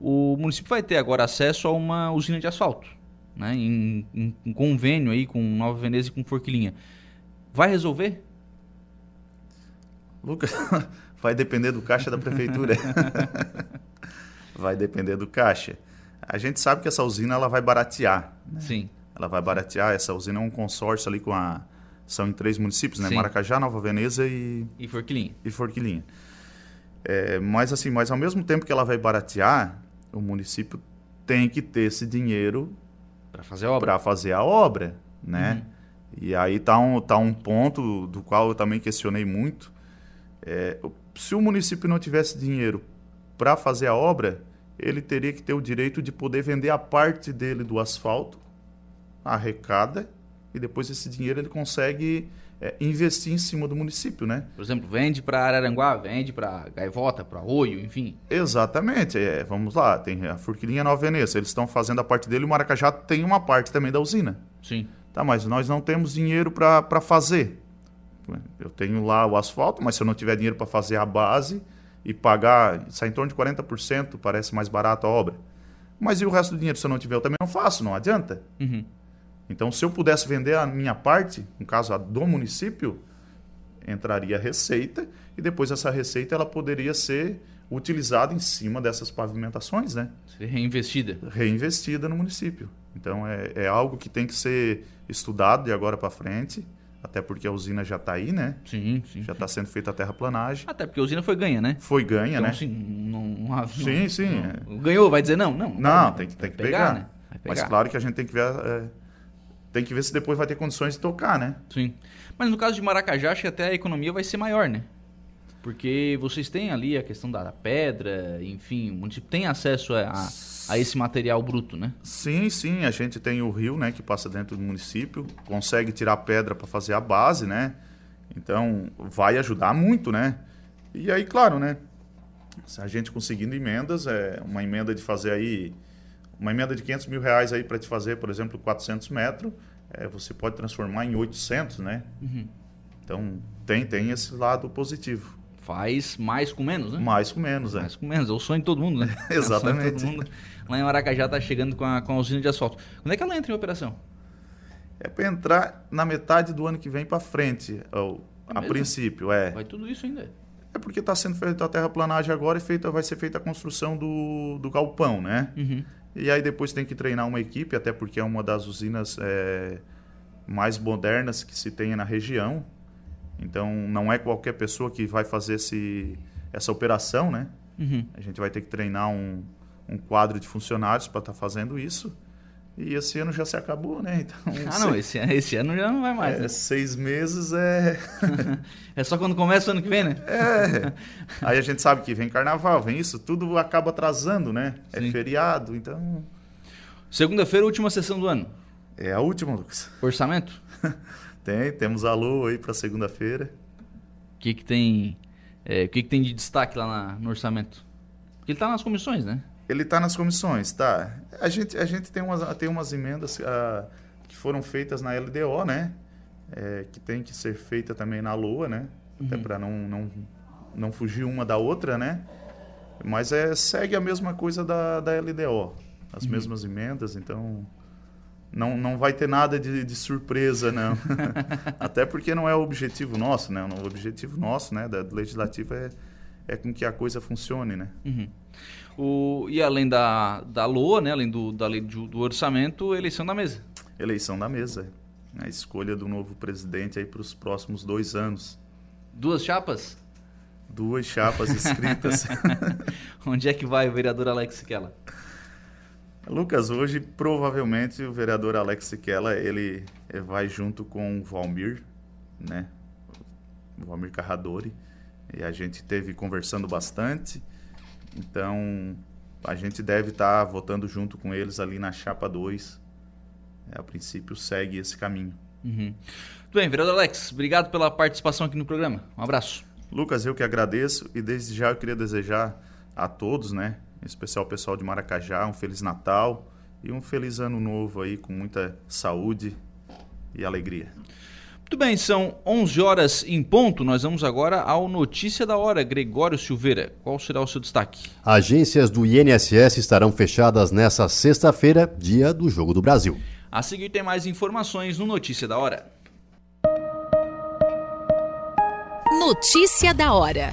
S2: O município vai ter agora acesso a uma usina de asfalto, né? Em, em, em convênio aí com Nova Veneza e com Forquilinha. Vai resolver?
S3: Lucas, vai depender do caixa da prefeitura. vai depender do caixa. A gente sabe que essa usina ela vai baratear.
S2: Né? Sim.
S3: Ela vai baratear. Essa usina é um consórcio ali com a. São em três municípios, né? Sim. Maracajá, Nova Veneza e.
S2: E Forquilinha.
S3: E Forquilinha. É, mas assim, mas ao mesmo tempo que ela vai baratear, o município tem que ter esse dinheiro
S2: para fazer a obra.
S3: Para fazer a obra, né? Uhum. E aí tá um, tá um ponto do qual eu também questionei muito. É, se o município não tivesse dinheiro para fazer a obra, ele teria que ter o direito de poder vender a parte dele do asfalto, arrecada, e depois esse dinheiro ele consegue é, investir em cima do município, né?
S2: Por exemplo, vende para Araranguá, vende para Gaivota, para Oio, enfim.
S3: Exatamente. É, vamos lá, tem a Furquilinha Nova Veneza, eles estão fazendo a parte dele e o Maracajá tem uma parte também da usina.
S2: Sim.
S3: Tá, mas nós não temos dinheiro para fazer. Eu tenho lá o asfalto, mas se eu não tiver dinheiro para fazer a base e pagar, sai em torno de 40%, parece mais barato a obra. Mas e o resto do dinheiro, se eu não tiver, eu também não faço, não adianta.
S2: Uhum.
S3: Então, se eu pudesse vender a minha parte, no caso a do município, entraria a receita e depois essa receita ela poderia ser utilizada em cima dessas pavimentações, né?
S2: Ser reinvestida.
S3: Reinvestida no município. Então, é, é algo que tem que ser estudado de agora para frente, até porque a usina já está aí, né?
S2: Sim, sim.
S3: Já está sendo feita a terraplanagem.
S2: Até porque a usina foi ganha, né?
S3: Foi ganha,
S2: então,
S3: né?
S2: Assim, não, não,
S3: sim, sim.
S2: Não, ganhou, vai dizer não? Não,
S3: não, não tem, que, tem que pegar. pegar.
S2: Né?
S3: Mas claro que a gente tem que ver é, tem que ver se depois vai ter condições de tocar, né?
S2: Sim. Mas no caso de Maracajá, acho que até a economia vai ser maior, né? Porque vocês têm ali a questão da pedra, enfim, o município tem acesso a, a, a, esse material bruto, né?
S3: Sim, sim. A gente tem o rio, né, que passa dentro do município, consegue tirar pedra para fazer a base, né? Então, vai ajudar muito, né? E aí, claro, né? Se a gente conseguindo emendas, é uma emenda de fazer aí uma emenda de 500 mil reais aí para te fazer, por exemplo, 400 metros, é, você pode transformar em 800, né?
S2: Uhum.
S3: Então, tem, tem esse lado positivo.
S2: Faz mais com menos, né?
S3: Mais com menos, é.
S2: Mais com menos, é o sonho de todo mundo, né?
S3: Exatamente.
S2: É todo mundo. Lá em Maracajá está chegando com a, com a usina de asfalto. Quando é que ela entra em operação?
S3: É para entrar na metade do ano que vem para frente, ou, é a mesmo? princípio, é.
S2: Vai tudo isso ainda?
S3: É porque está sendo feita a terraplanagem agora e feita, vai ser feita a construção do, do galpão, né?
S2: Uhum.
S3: E aí depois tem que treinar uma equipe, até porque é uma das usinas é, mais modernas que se tem na região. Então não é qualquer pessoa que vai fazer esse, essa operação, né?
S2: Uhum.
S3: A gente vai ter que treinar um, um quadro de funcionários para estar tá fazendo isso. E esse ano já se acabou, né? Então,
S2: ah, não, esse, esse ano já não vai mais.
S3: É,
S2: né?
S3: Seis meses é.
S2: é só quando começa o ano que vem, né?
S3: É. Aí a gente sabe que vem carnaval, vem isso, tudo acaba atrasando, né? É Sim. É feriado, então.
S2: Segunda-feira, última sessão do ano.
S3: É a última, Lucas.
S2: Orçamento?
S3: tem, temos alô aí para segunda-feira.
S2: O que, que tem. É, o que, que tem de destaque lá na, no orçamento? Porque ele está nas comissões, né?
S3: Ele está nas comissões, tá. A gente, a gente tem, umas, tem umas emendas uh, que foram feitas na LDO, né? É, que tem que ser feita também na LOA, né? Uhum. Até para não, não, não fugir uma da outra, né? Mas é, segue a mesma coisa da, da LDO. As uhum. mesmas emendas, então não, não vai ter nada de, de surpresa, não. Até porque não é o objetivo nosso, né? O objetivo nosso, né, da legislativa é, é com que a coisa funcione, né?
S2: Uhum. O, e além da, da LOA, né, além do, da lei do, do orçamento, eleição da mesa.
S3: Eleição da mesa. A escolha do novo presidente aí para os próximos dois anos.
S2: Duas chapas?
S3: Duas chapas escritas.
S2: Onde é que vai o vereador Alex Siquela?
S3: Lucas, hoje provavelmente o vereador Alex Siquela ele vai junto com o Valmir, né? O Valmir Carradori. E a gente teve conversando bastante. Então, a gente deve estar tá votando junto com eles ali na chapa 2. É, a princípio, segue esse caminho.
S2: Uhum. Muito bem, vereador Alex, obrigado pela participação aqui no programa. Um abraço.
S3: Lucas, eu que agradeço e desde já eu queria desejar a todos, né, em especial o pessoal de Maracajá, um Feliz Natal e um Feliz Ano Novo aí com muita saúde e alegria.
S2: Muito bem, são 11 horas em ponto. Nós vamos agora ao Notícia da Hora. Gregório Silveira, qual será o seu destaque?
S4: Agências do INSS estarão fechadas nesta sexta-feira, dia do Jogo do Brasil.
S2: A seguir tem mais informações no Notícia da Hora.
S5: Notícia da Hora.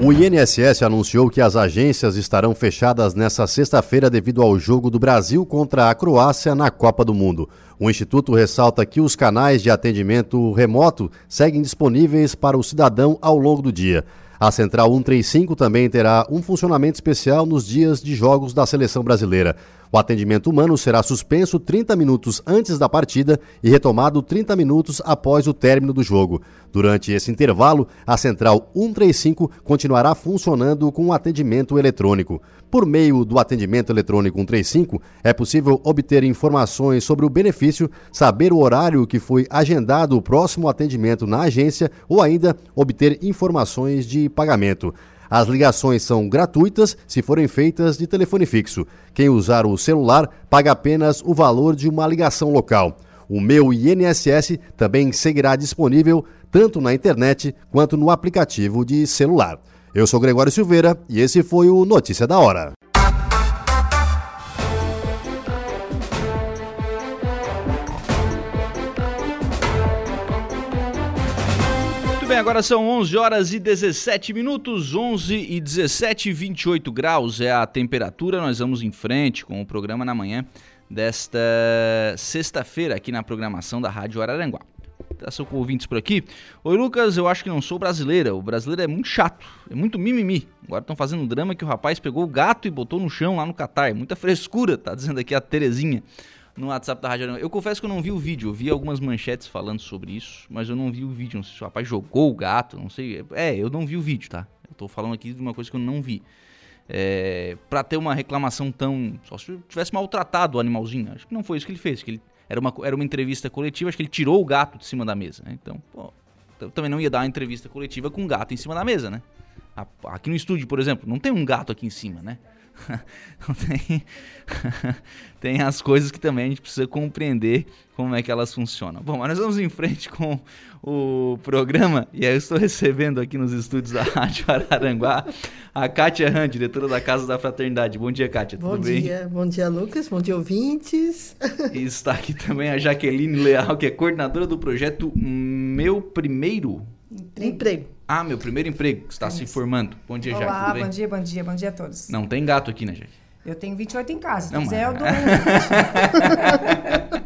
S4: O INSS anunciou que as agências estarão fechadas nesta sexta-feira devido ao jogo do Brasil contra a Croácia na Copa do Mundo. O Instituto ressalta que os canais de atendimento remoto seguem disponíveis para o cidadão ao longo do dia. A Central 135 também terá um funcionamento especial nos dias de jogos da seleção brasileira. O atendimento humano será suspenso 30 minutos antes da partida e retomado 30 minutos após o término do jogo. Durante esse intervalo, a central 135 continuará funcionando com um atendimento eletrônico. Por meio do atendimento eletrônico 135, é possível obter informações sobre o benefício, saber o horário que foi agendado o próximo atendimento na agência ou ainda obter informações de pagamento. As ligações são gratuitas se forem feitas de telefone fixo. Quem usar o celular paga apenas o valor de uma ligação local. O meu INSS também seguirá disponível tanto na internet quanto no aplicativo de celular. Eu sou Gregório Silveira e esse foi o Notícia da Hora.
S2: Agora são 11 horas e 17 minutos, 11 e 17, 28 graus é a temperatura. Nós vamos em frente com o programa na manhã desta sexta-feira aqui na programação da Rádio Araranguá. Ação com ouvintes por aqui. Oi, Lucas, eu acho que não sou brasileira. O brasileiro é muito chato, é muito mimimi. Agora estão fazendo drama que o rapaz pegou o gato e botou no chão lá no Catar. Muita frescura, tá dizendo aqui a Terezinha no WhatsApp da Rádio Eu confesso que eu não vi o vídeo, eu vi algumas manchetes falando sobre isso, mas eu não vi o vídeo. Não sei se o rapaz jogou o gato, não sei. É, eu não vi o vídeo, tá? Eu tô falando aqui de uma coisa que eu não vi. É, para ter uma reclamação tão. Só se tivesse maltratado o animalzinho. Acho que não foi isso que ele fez. Que ele, era, uma, era uma entrevista coletiva, acho que ele tirou o gato de cima da mesa. Né? Então, pô, eu também não ia dar uma entrevista coletiva com um gato em cima da mesa, né? Aqui no estúdio, por exemplo, não tem um gato aqui em cima, né? tem, tem as coisas que também a gente precisa compreender como é que elas funcionam. Bom, mas nós vamos em frente com o programa e eu estou recebendo aqui nos estúdios da Rádio Araranguá a Kátia Han, diretora da Casa da Fraternidade. Bom dia, Kátia,
S5: tudo bom bem? Bom dia, bom dia, Lucas, bom dia, ouvintes.
S2: E está aqui também a Jaqueline Leal, que é coordenadora do projeto Meu Primeiro
S5: Emprego.
S2: Ah, meu primeiro emprego, que está se formando. Bom dia, Olá,
S6: Jaque. bom dia, bom dia, bom dia a todos.
S2: Não tem gato aqui, né, Jaque?
S6: Eu tenho 28 em casa, se não, quiser mas... eu dou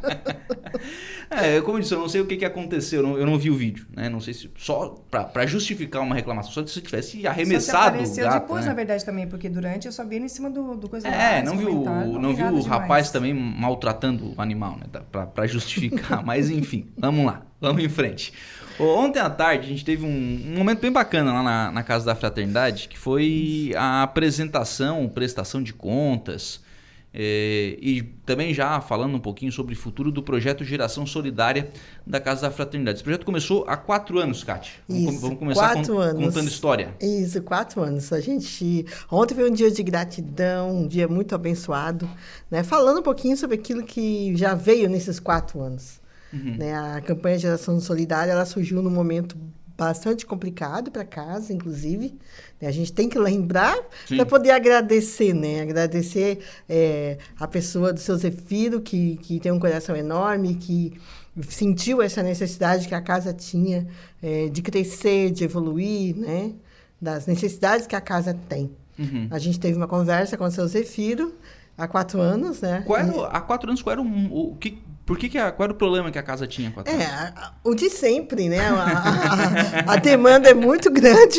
S2: É, como eu disse, eu não sei o que, que aconteceu, eu não, eu não vi o vídeo, né? Não sei se. Só pra, justificar uma reclamação, só se tivesse arremessado. Só se
S6: apareceu
S2: gato,
S6: depois,
S2: né?
S6: na verdade, também, porque durante eu só vi em cima do, do coisa
S2: É, lá, não viu, não, não viu o rapaz também maltratando o animal, né? Pra justificar. Mas enfim, vamos lá, vamos em frente. Ontem à tarde a gente teve um, um momento bem bacana lá na, na, Casa da Fraternidade, que foi a apresentação, prestação de contas, é, e também já falando um pouquinho sobre o futuro do projeto Geração Solidária da Casa da Fraternidade. Esse projeto começou há quatro anos, Kátia.
S5: Vamos,
S2: vamos começar
S5: quatro anos.
S2: contando história.
S5: Isso, quatro anos. A gente ontem foi um dia de gratidão, um dia muito abençoado, né? Falando um pouquinho sobre aquilo que já veio nesses quatro anos. Uhum. Né? A campanha Geração Solidária ela surgiu num momento bastante complicado para casa, inclusive. Né? A gente tem que lembrar para poder agradecer, né? Agradecer é, a pessoa do seu Zefiro, que, que tem um coração enorme, que sentiu essa necessidade que a casa tinha é, de crescer, de evoluir, né? Das necessidades que a casa tem. Uhum. A gente teve uma conversa com o seu Zefiro há quatro anos, né?
S2: Qual era, há quatro anos, qual era o, o que por que, que a, qual era o problema que a casa tinha com a
S5: É, o de sempre, né? A, a, a demanda é muito grande.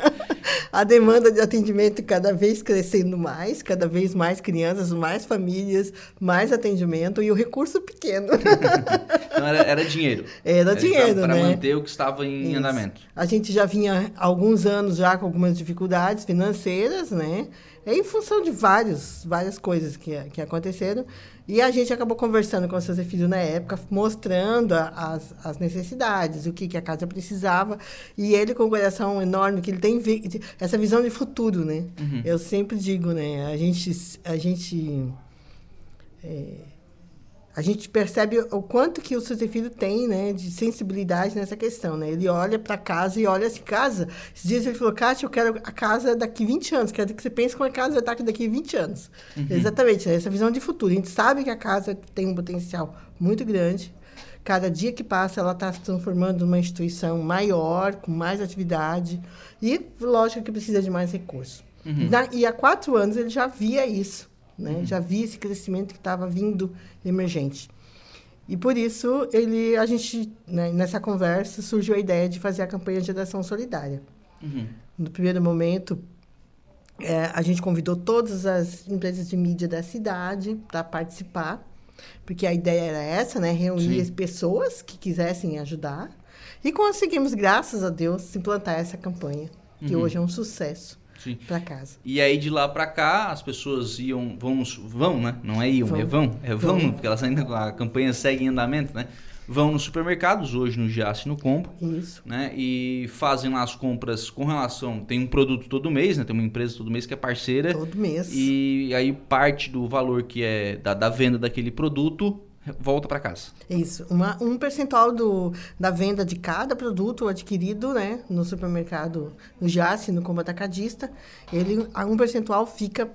S5: a demanda de atendimento cada vez crescendo mais, cada vez mais crianças, mais famílias, mais atendimento e o recurso pequeno.
S2: então era, era dinheiro.
S5: Era, era dinheiro,
S2: para
S5: né?
S2: manter o que estava em Isso. andamento.
S5: A gente já vinha há alguns anos já com algumas dificuldades financeiras, né? em função de vários, várias coisas que, que aconteceram. E a gente acabou conversando com o seu filho na época, mostrando as, as necessidades, o que, que a casa precisava. E ele, com um coração enorme, que ele tem vi essa visão de futuro, né? Uhum. Eu sempre digo, né? A gente... A gente é, a gente percebe o quanto que o Filho tem, né, de sensibilidade nessa questão, né? Ele olha para casa e olha essa casa. Esses dias ele falou, Kátia, eu quero a casa daqui 20 anos. Quero que você pense como a casa vai estar daqui 20 anos. Uhum. Exatamente, né? essa visão de futuro. A gente sabe que a casa tem um potencial muito grande. Cada dia que passa, ela está se transformando numa instituição maior, com mais atividade. E, lógico, que precisa de mais recursos. Uhum. Na, e há quatro anos ele já via isso. Né? Uhum. Já via esse crescimento que estava vindo emergente. E por isso, ele, a gente, né, nessa conversa, surgiu a ideia de fazer a campanha de ação solidária. Uhum. No primeiro momento, É, a gente convidou todas as empresas de mídia da cidade para participar, porque a ideia era essa, né? Reunir
S2: Sim.
S5: as pessoas que quisessem ajudar. E conseguimos, graças a Deus, implantar essa campanha, que
S2: Uhum.
S5: hoje é um sucesso. Para casa.
S2: E aí de lá pra cá, as pessoas iam, su- vão, né? Não é iam,
S5: Vão.
S2: é vão, é vão,
S5: Vão.
S2: porque elas ainda a campanha segue em andamento, né? Vão nos supermercados hoje no Giasse e no Combo,
S5: Isso.
S2: né? E fazem lá as compras com relação, tem um produto todo mês, né? Tem uma empresa todo mês que é parceira
S5: Todo mês.
S2: e aí parte do valor que é da, da venda daquele produto volta pra casa.
S5: Isso. Uma, um percentual do, da venda de cada produto adquirido né, no supermercado, no Jace, no Combo Atacadista, ele, um percentual fica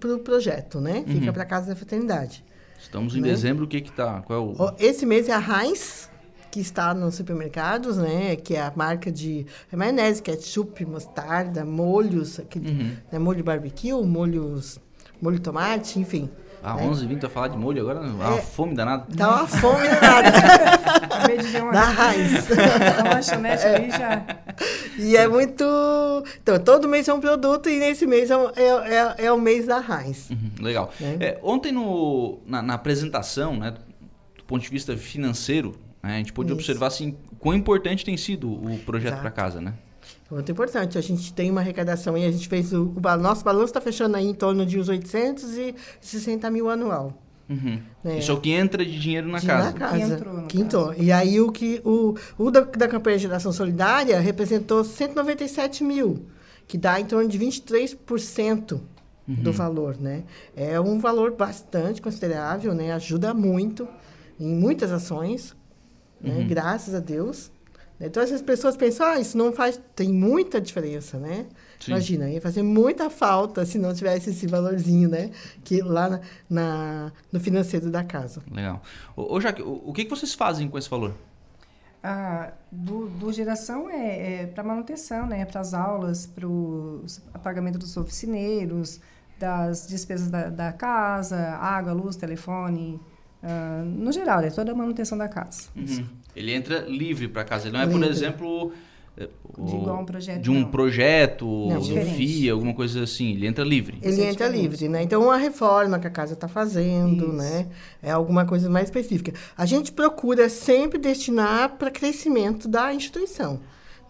S5: para o projeto, né? Fica para a Casa da Fraternidade.
S2: Estamos em
S5: Né?
S2: dezembro, o que que tá? Qual é o
S5: Esse mês é a Heinz, que está nos supermercados, né? Que é a marca de maionese, ketchup, mostarda, molhos, aquele,
S2: Uhum.
S5: né, molho barbecue, molhos, molho tomate, enfim.
S2: Ah,
S5: né?
S2: 11 20 a falar de molho agora, uma
S5: É.
S2: fome danada.
S5: Dá uma fome danada
S6: Acabei de ver uma,
S5: da Heinz.
S6: uma lanchonete ali já.
S5: E é muito. Então, todo mês é um produto e nesse mês é, o- é, é, é o mês da Heinz.
S2: Uhum, legal.
S5: Né?
S2: É, ontem no, na, na apresentação, né, do ponto de vista financeiro, né, a gente pôde
S5: Isso.
S2: observar assim, quão importante tem sido o projeto para casa, né?
S5: Muito importante. A gente tem uma arrecadação e a gente fez o. o nosso balanço está fechando aí em torno de uns 860 mil anual.
S2: Uhum.
S5: É.
S2: Isso é o que entra de dinheiro na
S5: de-
S2: casa.
S5: Na casa.
S6: Que entrou,
S5: entrou. E aí o que o, o da, da campanha de geração solidária representou 197 mil, que dá em torno de 23% do valor, né? É um valor bastante considerável, né? Ajuda muito em muitas ações, né? Graças a Deus. Então essas pessoas pensam, ah, isso não faz, tem muita diferença, né?
S2: Sim.
S5: Imagina, ia fazer muita falta se não tivesse esse valorzinho, né? Que lá na, na- no financeiro da casa.
S2: Legal. Ô, ô Jaque, o, o que, que vocês fazem com esse valor?
S6: Ah, do, do geração é, para manutenção, né? Para as aulas, para o pagamento dos oficineiros, das despesas da, da casa, água, luz, telefone. ah, no geral, é toda a manutenção da casa.
S2: Uhum. Ele entra livre para casa. Ele não é, por
S5: Livre.
S2: exemplo, é, o-
S6: De igual um projeto,
S2: de um
S6: não.
S2: projeto,
S5: Não,
S2: de
S6: diferente.
S2: FIA, alguma coisa assim. Ele entra livre.
S5: Ele
S6: é
S5: entra livre, né? Então, uma reforma que a casa está fazendo,
S6: Isso.
S5: né? É alguma coisa mais específica. A gente procura sempre destinar para crescimento da instituição.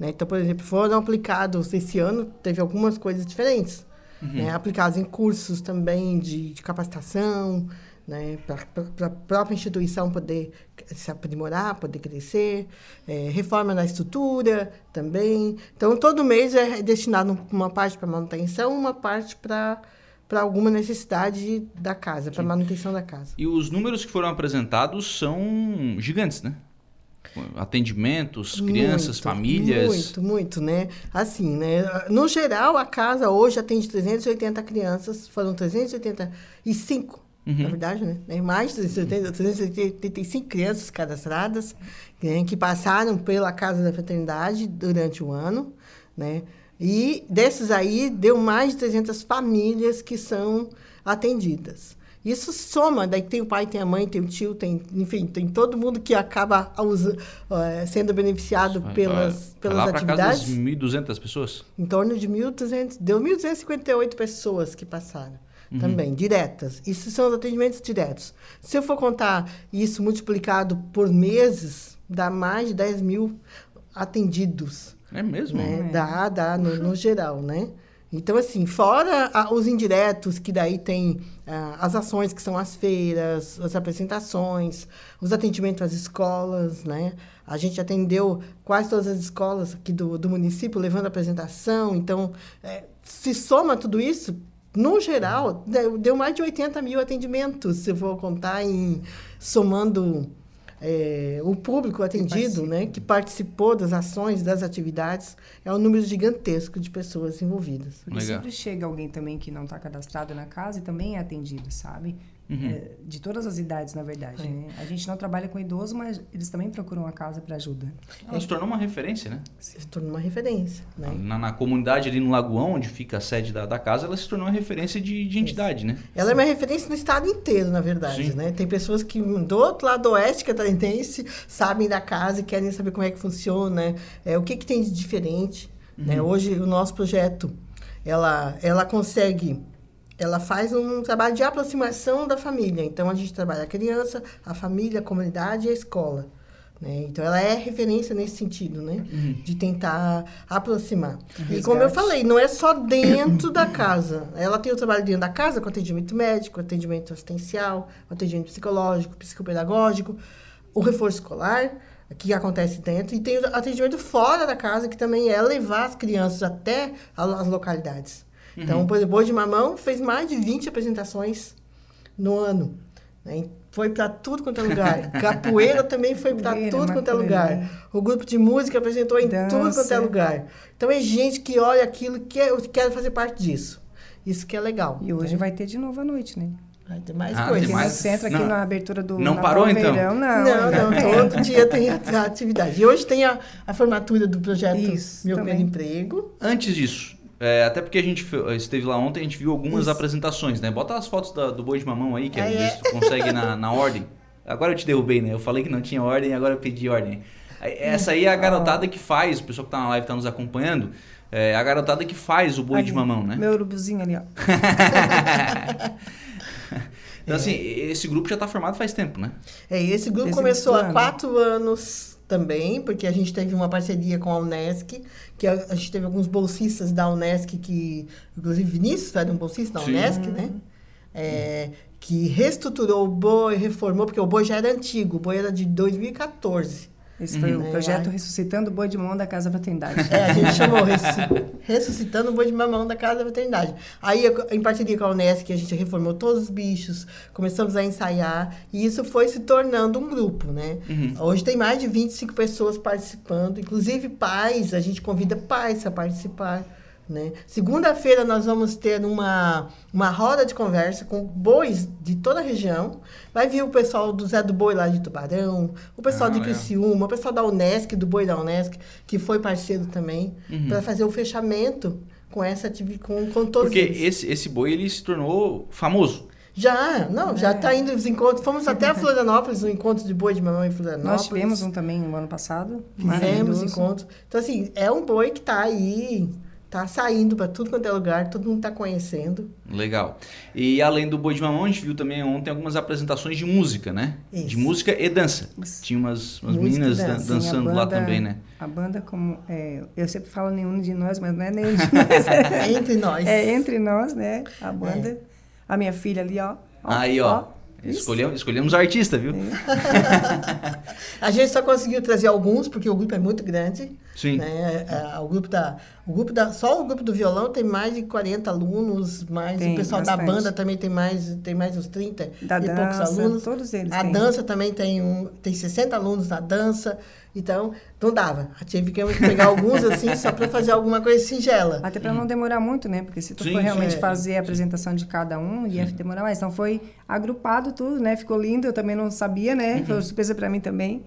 S5: Né? Então, por exemplo, foram aplicados esse ano, teve algumas coisas diferentes. Né? Aplicados em cursos também de, de capacitação, né? para a própria instituição poder se aprimorar, poder crescer. É, reforma na estrutura também. Então, todo mês é destinado uma parte para manutenção, uma parte para para alguma necessidade da casa, para manutenção da casa.
S2: E os números que foram apresentados são gigantes, né? Atendimentos, crianças,
S5: Muito,
S2: famílias.
S5: Muito, muito, né? Assim, né? No geral, a casa hoje atende 380 crianças, foram 385,
S2: Uhum.
S5: na verdade, né? Tem Mais de 380, 385 crianças cadastradas, né? que passaram pela Casa da Fraternidade durante o ano, né? E desses aí, deu mais de 300 famílias que são atendidas. Isso soma, daí tem o pai, tem a mãe, tem o tio, tem, enfim, tem todo mundo que acaba usa- sendo beneficiado
S2: Vai-
S5: pelas, pelas
S2: lá pra casa das
S5: atividades.
S2: 1.200 pessoas?
S5: Em torno de 1.200, deu 1.258 pessoas que passaram
S2: Uhum.
S5: também, diretas. Isso são os atendimentos diretos. Se eu for contar isso multiplicado por meses, dá mais de 10 mil atendidos
S2: É mesmo?
S5: né?
S6: É.
S5: Dá, dá, no, no geral, né? Então, assim, fora a- os indiretos, que daí tem ah, as ações, que são as feiras, as apresentações, os atendimentos às escolas, né? A gente atendeu quase todas as escolas aqui do, do município, levando apresentação. Então, eh, se soma tudo isso, no geral, deu, mais de 80 mil atendimentos, se eu for contar em somando eh, o público atendido,
S6: participa.
S5: né, que participou das ações, das atividades, é um número gigantesco de pessoas envolvidas.
S2: Legal.
S6: sempre chega alguém também que não está cadastrado na casa e também é atendido, sabe? É, de todas as idades, na verdade.
S5: É.
S6: né? A gente não trabalha com idoso, mas eles também procuram a casa para ajuda.
S2: Ela se tornou uma referência, né?
S5: Se tornou uma referência, né?
S2: Na, na comunidade ali no Lagoão, onde fica a sede da, da casa, ela se tornou uma referência de, de entidade, né?
S5: Ela é uma referência no estado inteiro, na verdade,
S2: Sim.
S5: né? Tem pessoas que do outro lado do oeste catarinense sabem da casa e querem saber como é que funciona, é, o que, que tem de diferente. Né? Hoje, o nosso projeto, ela, ela consegue, ela faz um trabalho de aproximação da família. Então, a gente trabalha a criança, a família, a comunidade e a escola. Né? Então, ela é referência nesse sentido, né? De tentar aproximar. E como eu falei, não é só dentro da casa. Ela tem o trabalho dentro da casa com atendimento médico, atendimento assistencial, atendimento psicológico, psicopedagógico, o reforço escolar, que acontece dentro, e tem o atendimento fora da casa, que também é levar as crianças até as localidades. Então, por exemplo, Boi de Mamão fez mais de 20 apresentações no ano. né? Foi para tudo quanto é lugar. Capoeira também foi para tudo quanto é lugar. O grupo de música apresentou em tudo quanto é
S6: Dança.
S5: lugar. Então é gente que olha aquilo e quer, quer fazer parte disso. Isso que é legal.
S6: E hoje
S5: né?
S6: vai ter de novo à noite, né?
S5: vai ter mais
S2: Ah,
S5: coisas.
S2: tem mais?
S6: no centro, aqui
S2: Não.
S6: na abertura do
S2: Não parou, então?
S6: Verão, não.
S5: Não,
S6: ainda
S5: não, todo dia tem a, a atividade. E hoje tem a, a formatura do projeto
S6: Isso,
S5: Meu. Primeiro Emprego.
S2: Antes disso, é, até porque a gente fe- esteve lá ontem, a gente viu algumas
S5: Isso.
S2: apresentações, né? Bota as fotos da- do boi de mamão aí, que
S5: Ah,
S2: às
S5: é?
S2: vezes tu consegue na, na ordem. Agora eu te derrubei, né? Eu falei que não tinha ordem, agora eu pedi ordem. Essa aí é a garotada que faz, o pessoal que tá na live tá nos acompanhando, é a garotada que faz o boi de mamão, né?
S6: Meu urubuzinho ali, ó.
S2: Então, assim, esse grupo já tá formado faz tempo, né?
S5: É, e esse grupo
S6: Desde
S5: começou há quatro anos também, porque a gente teve uma parceria com a Unesc, que a, a gente teve alguns bolsistas da Unesc, que, inclusive Vinícius era um bolsista da
S2: Sim.
S5: Unesc, né? É, que reestruturou o boi, reformou, porque o boi já era antigo, o boi era de 2014.
S6: Esse foi
S5: Uhum.
S6: o projeto
S5: É,
S6: Ressuscitando o Boi de Mão da Casa Fraternidade.
S5: É, a gente chamou ressu- Ressuscitando o Boi de Mamão da Casa da Veterindade. Aí, em parceria com a Unesco, a gente reformou todos os bichos, começamos a ensaiar, e isso foi se tornando um grupo, né? Hoje tem mais de 25 pessoas participando, inclusive pais, a gente convida pais a participar. Né? Segunda-feira nós vamos ter uma, uma roda de conversa com bois de toda a região. Vai vir o pessoal do Zé do Boi lá de Tubarão, o pessoal
S2: Ah,
S5: de
S2: legal.
S5: Criciúma, o pessoal da Unesc, do Boi da Unesc, que foi parceiro também,
S2: Uhum.
S5: para fazer o fechamento com essa atividade, com, com todos
S2: Porque
S5: eles.
S2: esse, esse boi, ele se tornou famoso.
S5: Já, não, já
S6: É.
S5: está indo os encontros. Fomos até a Florianópolis, um encontro de boi de mamão em Florianópolis.
S6: Nós tivemos um também no ano passado.
S5: Fizemos
S6: maravilhoso.
S5: encontros. Então, assim, é um boi que está aí, está saindo para tudo quanto é lugar, todo mundo está conhecendo.
S2: Legal. E além do boi de mamão, a gente viu também ontem algumas apresentações de música, né?
S5: Isso.
S2: De música e dança.
S6: Isso.
S2: Tinha umas, umas meninas dan- dançando lá
S6: banda-
S2: também, né?
S6: A banda, como. é, eu sempre falo nenhum de nós, mas não é nenhum de nós.
S5: É entre nós.
S6: É entre nós, né? A banda. A minha filha ali, ó. ó,
S2: Aí, ó.
S6: Isso.
S2: Escolhemos, escolhemos o artista, viu?
S5: A gente só conseguiu trazer alguns, porque o grupo é muito grande.
S2: Sim.
S5: Né? É, é, o grupo da, o grupo da, só o grupo do violão tem mais de 40 alunos, mais
S6: Tem,
S5: o pessoal da
S6: bastante.
S5: banda também tem mais, tem mais uns 30
S6: Da
S5: e poucos
S6: dança,
S5: alunos.
S6: todos eles
S5: A
S6: têm.
S5: dança também tem, um, tem 60 alunos na dança. Então, não dava. Tivemos que pegar alguns assim só para fazer alguma coisa singela.
S6: Até para não demorar muito, né? Porque se tu
S2: Sim,
S6: for realmente
S5: sim.
S6: fazer a apresentação de cada um, ia demorar mais. Então foi agrupado tudo, né? Ficou lindo, eu também não sabia, né?
S2: Uhum.
S6: Foi uma surpresa para mim também.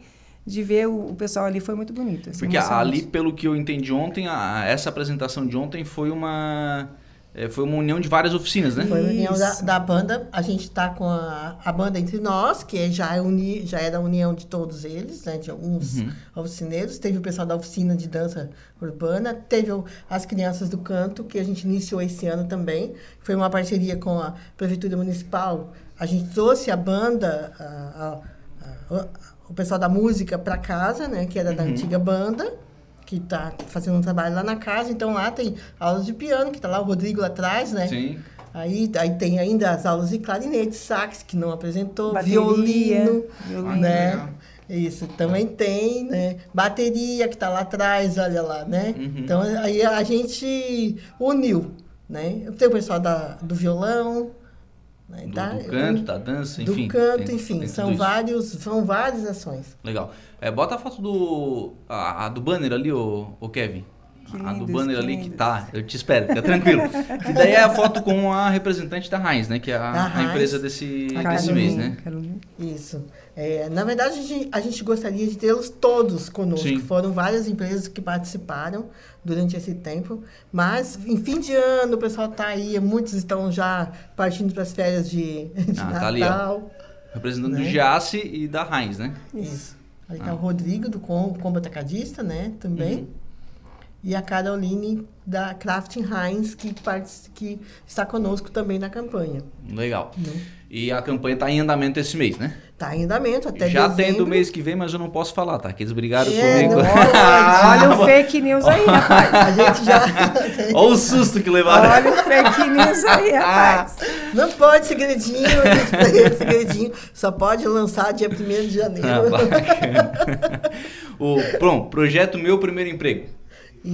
S6: De ver o, o pessoal ali foi muito bonito. assim,
S2: Porque ali, pelo que eu entendi ontem, a- essa apresentação de ontem foi uma. é, Foi uma união de várias oficinas, né?
S5: Foi a união da, da banda. A gente está com a, a banda entre nós, que é- já, é uni, já era a união de todos eles, né, de alguns oficineiros. Teve o pessoal da oficina de dança urbana, teve o- as crianças do canto, que a gente iniciou esse ano também. Foi uma parceria com a Prefeitura Municipal. A gente trouxe a banda, a- a- a- o pessoal da música para casa, né, que era da antiga banda que está fazendo um trabalho lá na casa. Então, lá tem aulas de piano, que está lá o Rodrigo lá atrás, né?
S2: Sim.
S5: Aí, aí tem ainda as aulas de clarinete, sax, que não apresentou,
S6: Bateria,
S5: violino,
S6: violino.
S5: né?
S2: legal.
S5: Isso, também tem, né? Bateria, que está lá atrás, olha lá, né?
S2: Uhum.
S5: Então, aí a gente uniu, né? Tem o pessoal da, do violão, né?
S2: Do,
S5: Tá?
S2: do canto, da dança,
S5: do
S2: enfim.
S5: canto,
S2: tem-
S5: enfim,
S2: tem
S5: são, vários, são várias ações.
S2: Legal. É, bota a foto do. A, a do banner ali, ô, ô Kevin.
S6: Que
S2: a do banner
S6: que
S2: ali que
S6: lindos.
S2: tá. Eu te espero, fica tranquilo. que daí é a foto com a representante da Heinz, né? Que é a, a empresa desse,
S5: A
S2: desse mês, né?
S6: Carolina.
S5: Isso. É, na verdade, a gente, a gente gostaria de tê-los todos conosco.
S2: Sim.
S5: Foram várias empresas que participaram durante esse tempo. Mas, em fim de ano, o pessoal está aí, muitos estão já partindo para as férias de, de
S2: Ah,
S5: Natal.
S2: tá ali. Representando do
S5: Né?
S2: Giasse e da Heinz, né?
S5: Isso. Aí
S2: Ah.
S5: tá o Rodrigo, do Com- Combo Atacadista, né? Também.
S2: Uhum.
S5: E a Caroline da Crafting Heinz, que, que está conosco também na campanha.
S2: Legal. Né? E a campanha está em andamento esse mês, né?
S5: Está em andamento até
S2: Já
S5: dezembro.
S2: tem do mês que vem, mas eu não posso falar, tá? Que eles brigaram
S5: é,
S2: comigo.
S6: Olha o fake news aí, rapaz.
S5: A gente já...
S2: Olha o susto que levaram.
S6: Olha o fake news aí, rapaz.
S5: Não pode segredinho, segredinho. Só pode lançar dia 1 de janeiro.
S2: Ah, o, pronto, projeto Meu Primeiro Emprego.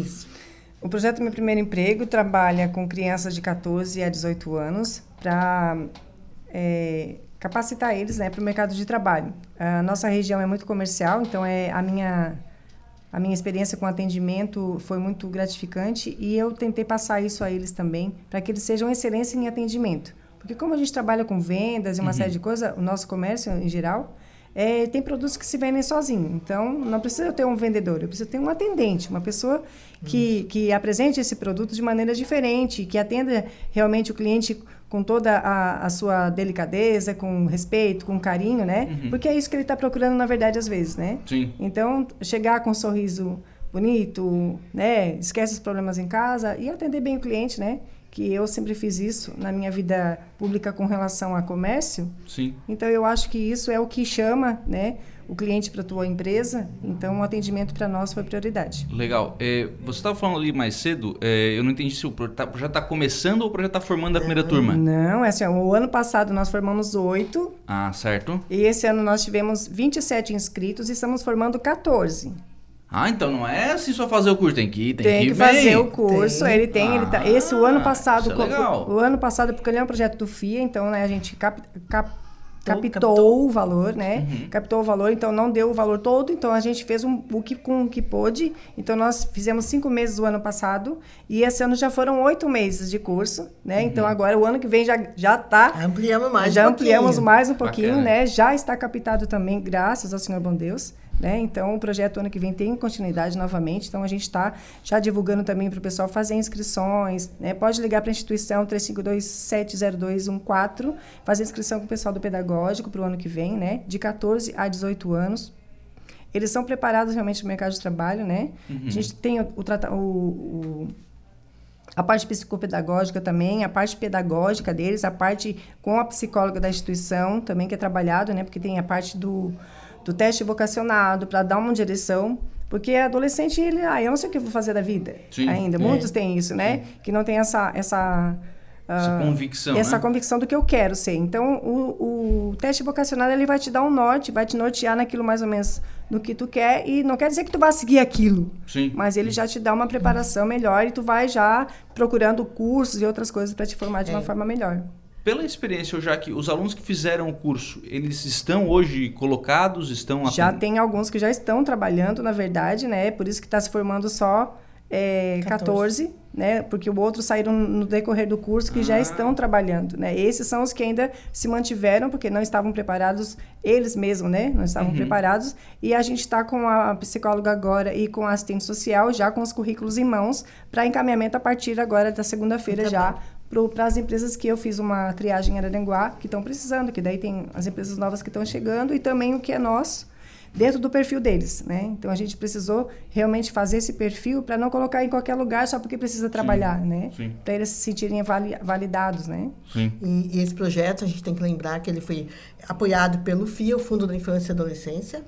S5: Isso.
S6: O projeto Meu Primeiro Emprego trabalha com crianças de 14 a 18 anos para é, capacitar eles né, para o mercado de trabalho. A nossa região é muito comercial, então é a minha a minha experiência com atendimento foi muito gratificante e eu tentei passar isso a eles também, para que eles sejam excelência em atendimento. Porque como a gente trabalha com vendas e uma uhum. série de coisas, o nosso comércio em geral, é, tem produtos que se vendem sozinho. Então, não precisa ter um vendedor, eu preciso ter um atendente, uma pessoa que, que apresente esse produto de maneira diferente, que atenda realmente o cliente com toda a, a sua delicadeza, com respeito, com carinho, né? Uhum. Porque é isso que ele está procurando, na verdade, às vezes, né?
S2: Sim.
S6: Então, chegar com um sorriso bonito, né? Esquece os problemas em casa e atender bem o cliente, né? Que eu sempre fiz isso na minha vida pública com relação a comércio.
S2: Sim.
S6: Então eu acho que isso é o que chama, né, o cliente para a tua empresa. Então o atendimento para nós foi prioridade.
S2: Legal. É, você estava falando ali mais cedo. É, eu não entendi se o projeto já está começando ou o projeto está formando a primeira turma.
S6: Não, é assim. O ano passado nós formamos oito.
S2: Ah, certo.
S6: E esse ano nós tivemos 27 inscritos e estamos formando 14.
S2: Ah, então não é assim só fazer o curso, tem que ir, tem,
S6: tem
S2: que,
S6: que fazer o curso.
S5: Tem.
S6: Ele tem, ah, ele tá. Esse o ano passado,
S2: é legal.
S6: o, o, ano passado porque ele é um projeto do FIA, então né, a gente cap, cap, captou, captou, o valor, né? Uhum. Captou o valor, então não deu o valor todo, então a gente fez um, o que com o que pôde. Então nós fizemos cinco meses o ano passado e esse ano já foram oito meses de curso, né? Uhum. Então agora o ano que vem já já tá
S5: ampliamos mais
S6: já
S5: um
S6: ampliamos mais um pouquinho, Bacana. né? Já está captado também, graças ao Senhor bom Deus. Né? Então, o projeto ano que vem tem continuidade novamente. Então, a gente está já divulgando também para o pessoal fazer inscrições. Né? Pode ligar para a instituição 352-70214, fazer inscrição com o pessoal do pedagógico para o ano que vem, né? de 14 a 18 anos. Eles são preparados realmente no mercado de trabalho, né? Uhum. A gente tem o, o, o a parte psicopedagógica também, a parte pedagógica deles, a parte com a psicóloga da instituição também que é trabalhado, né? Porque tem a parte do do teste vocacionado, para dar uma direção. Porque adolescente, ele, ah, eu não sei o que eu vou fazer da vida
S2: Sim,
S6: ainda.
S2: É.
S6: Muitos têm isso, né? Sim. Que não tem essa, essa
S2: essa uh, convicção,
S6: essa
S2: né?
S6: convicção do que eu quero ser. Então, o, o teste vocacional ele vai te dar um norte, vai te nortear naquilo mais ou menos no que tu quer e não quer dizer que tu vai seguir aquilo.
S2: Sim.
S6: Mas ele já te dá uma preparação melhor e tu vai já procurando cursos e outras coisas para te formar de é. uma forma melhor.
S2: Pela experiência, já que os alunos que fizeram o curso, eles estão hoje colocados, estão...
S6: Já tem alguns que já estão trabalhando, na verdade, né? Por isso que está se formando só é, 14. 14, né? Porque o outro saíram no decorrer do curso que ah. já estão trabalhando, né? Esses são os que ainda se mantiveram porque não estavam preparados eles mesmos, né? Não estavam uhum. preparados e a gente está com a psicóloga agora e com a assistente social já com os currículos em mãos para encaminhamento a partir agora da segunda-feira já para as empresas que eu fiz uma triagem em Araranguá, que estão precisando, que daí tem as empresas novas que estão chegando e também o que é nosso, dentro do perfil deles, né? Então a gente precisou realmente fazer esse perfil para não colocar em qualquer lugar só porque precisa trabalhar,
S2: sim,
S6: né? Para eles se sentirem validados, né?
S2: Sim.
S5: E, e, esse projeto a gente tem que lembrar que ele foi apoiado pelo FIA, o Fundo da Infância e Adolescência,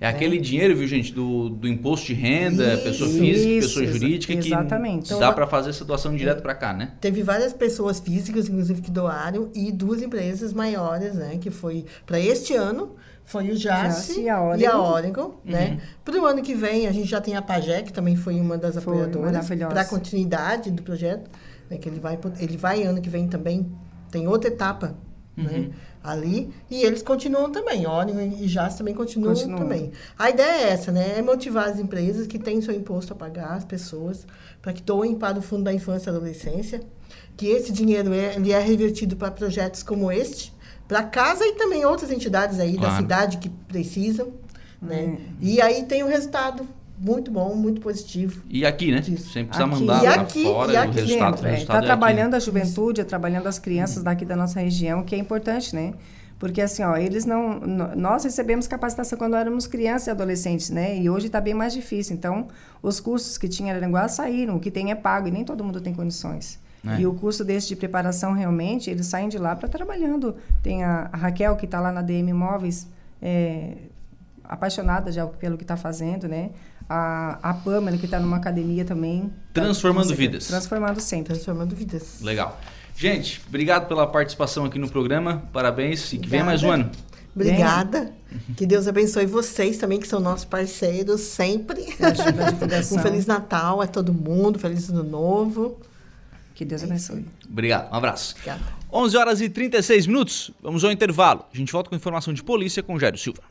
S2: é aquele é. dinheiro, viu, gente, do, do imposto de renda, isso, pessoa física, isso, pessoa jurídica,
S6: exatamente.
S2: que então, dá para fazer essa doação direto para cá, né?
S5: Teve várias pessoas físicas, inclusive, que doaram, e duas empresas maiores, né, que foi para este ano, foi o JASSE e a Oregon, e a Oregon né? Uhum. Para o ano que vem, a gente já tem a Pagé, que também foi uma das foi apoiadoras, para a continuidade do projeto, né, que ele vai, ele vai ano que vem também, tem outra etapa, né? uhum. né? Ali e eles continuam também, Orion e Jas também continuam Continua. também. A ideia é essa, né? É motivar as empresas que têm seu imposto a pagar, as pessoas, para que doem para o Fundo da Infância e Adolescência, que esse dinheiro é, ele é revertido para projetos como este, para casa e também outras entidades aí claro. da cidade que precisam, né? Hum. E aí tem o resultado muito bom, muito positivo.
S2: E aqui, né? Disso. Sempre precisa aqui. mandar e aqui, fora e aqui o resultado. Está
S6: é, tá é trabalhando aqui. a juventude, trabalhando as crianças daqui da nossa região, que é importante, né? Porque assim, ó, eles não. Nós recebemos capacitação quando éramos crianças e adolescentes, né? E hoje está bem mais difícil. Então, os cursos que tinha em Aranguá saíram, o que tem é pago, e nem todo mundo tem condições. É. E o curso desse de preparação, realmente, eles saem de lá para trabalhando. Tem a, a, Raquel, que está lá na DM Móveis, é, apaixonada já pelo que está fazendo, né? A, a Pamela, que está numa academia também.
S2: Transformando tá, vidas.
S6: Transformando sempre.
S5: Transformando vidas.
S2: Legal. Gente, obrigado pela participação aqui no programa. Parabéns e que venha mais um ano.
S5: Obrigada. Que Deus abençoe vocês também, que são nossos parceiros sempre. um Feliz Natal a todo mundo, Feliz Ano Novo.
S6: Que Deus abençoe.
S2: Obrigado, um abraço. Obrigada. 11 horas e 36 minutos, vamos ao intervalo. A gente volta com informação de polícia com Jairo Silva.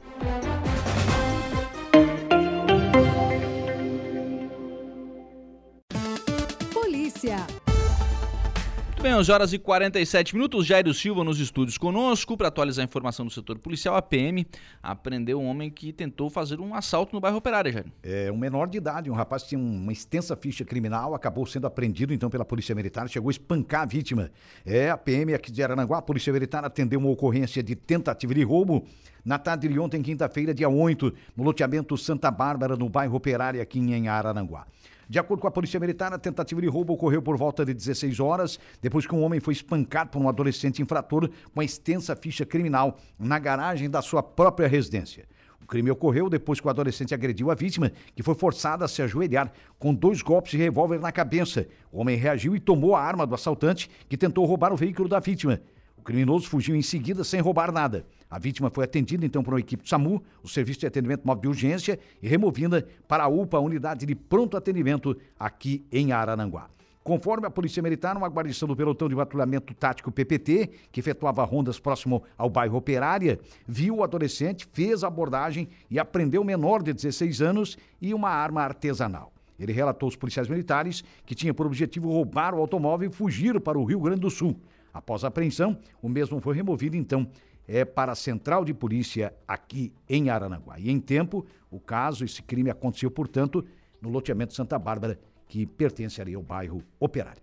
S2: Bem, 11 horas e 47 minutos. Jairo Silva nos estúdios conosco para atualizar a informação do setor policial. A PM apreendeu um homem que tentou fazer um assalto no bairro Operário, Jairo.
S7: É, um menor de idade, um rapaz que tinha uma extensa ficha criminal, acabou sendo apreendido então pela Polícia Militar, chegou a espancar a vítima. É, a PM aqui de Arananguá, a Polícia Militar atendeu uma ocorrência de tentativa de roubo na tarde de ontem, quinta-feira, dia 8, no loteamento Santa Bárbara, no bairro Operário, aqui em Arananguá. De acordo com a Polícia Militar, a tentativa de roubo ocorreu por volta de 16 horas, depois que um homem foi espancado por um adolescente infrator com extensa ficha criminal na garagem da sua própria residência. O crime ocorreu depois que o adolescente agrediu a vítima, que foi forçada a se ajoelhar com dois golpes de revólver na cabeça. O homem reagiu e tomou a arma do assaltante, que tentou roubar o veículo da vítima. Criminoso fugiu em seguida sem roubar nada. A vítima foi atendida então por uma equipe do SAMU, o Serviço de Atendimento Móvel de Urgência, e removida para a UPA, a Unidade de Pronto Atendimento, aqui em Arananguá. Conforme a Polícia Militar, uma guarnição do Pelotão de Patrulhamento Tático PPT, que efetuava rondas próximo ao bairro Operária, viu o adolescente, fez a abordagem e apreendeu o menor de 16 anos e uma arma artesanal. Ele relatou aos policiais militares que tinha por objetivo roubar o automóvel e fugir para o Rio Grande do Sul. Após a apreensão, o mesmo foi removido então é para a Central de Polícia aqui em Arananguá. E em tempo, o caso, esse crime aconteceu, portanto, no loteamento Santa Bárbara, que pertence ali ao bairro Operário.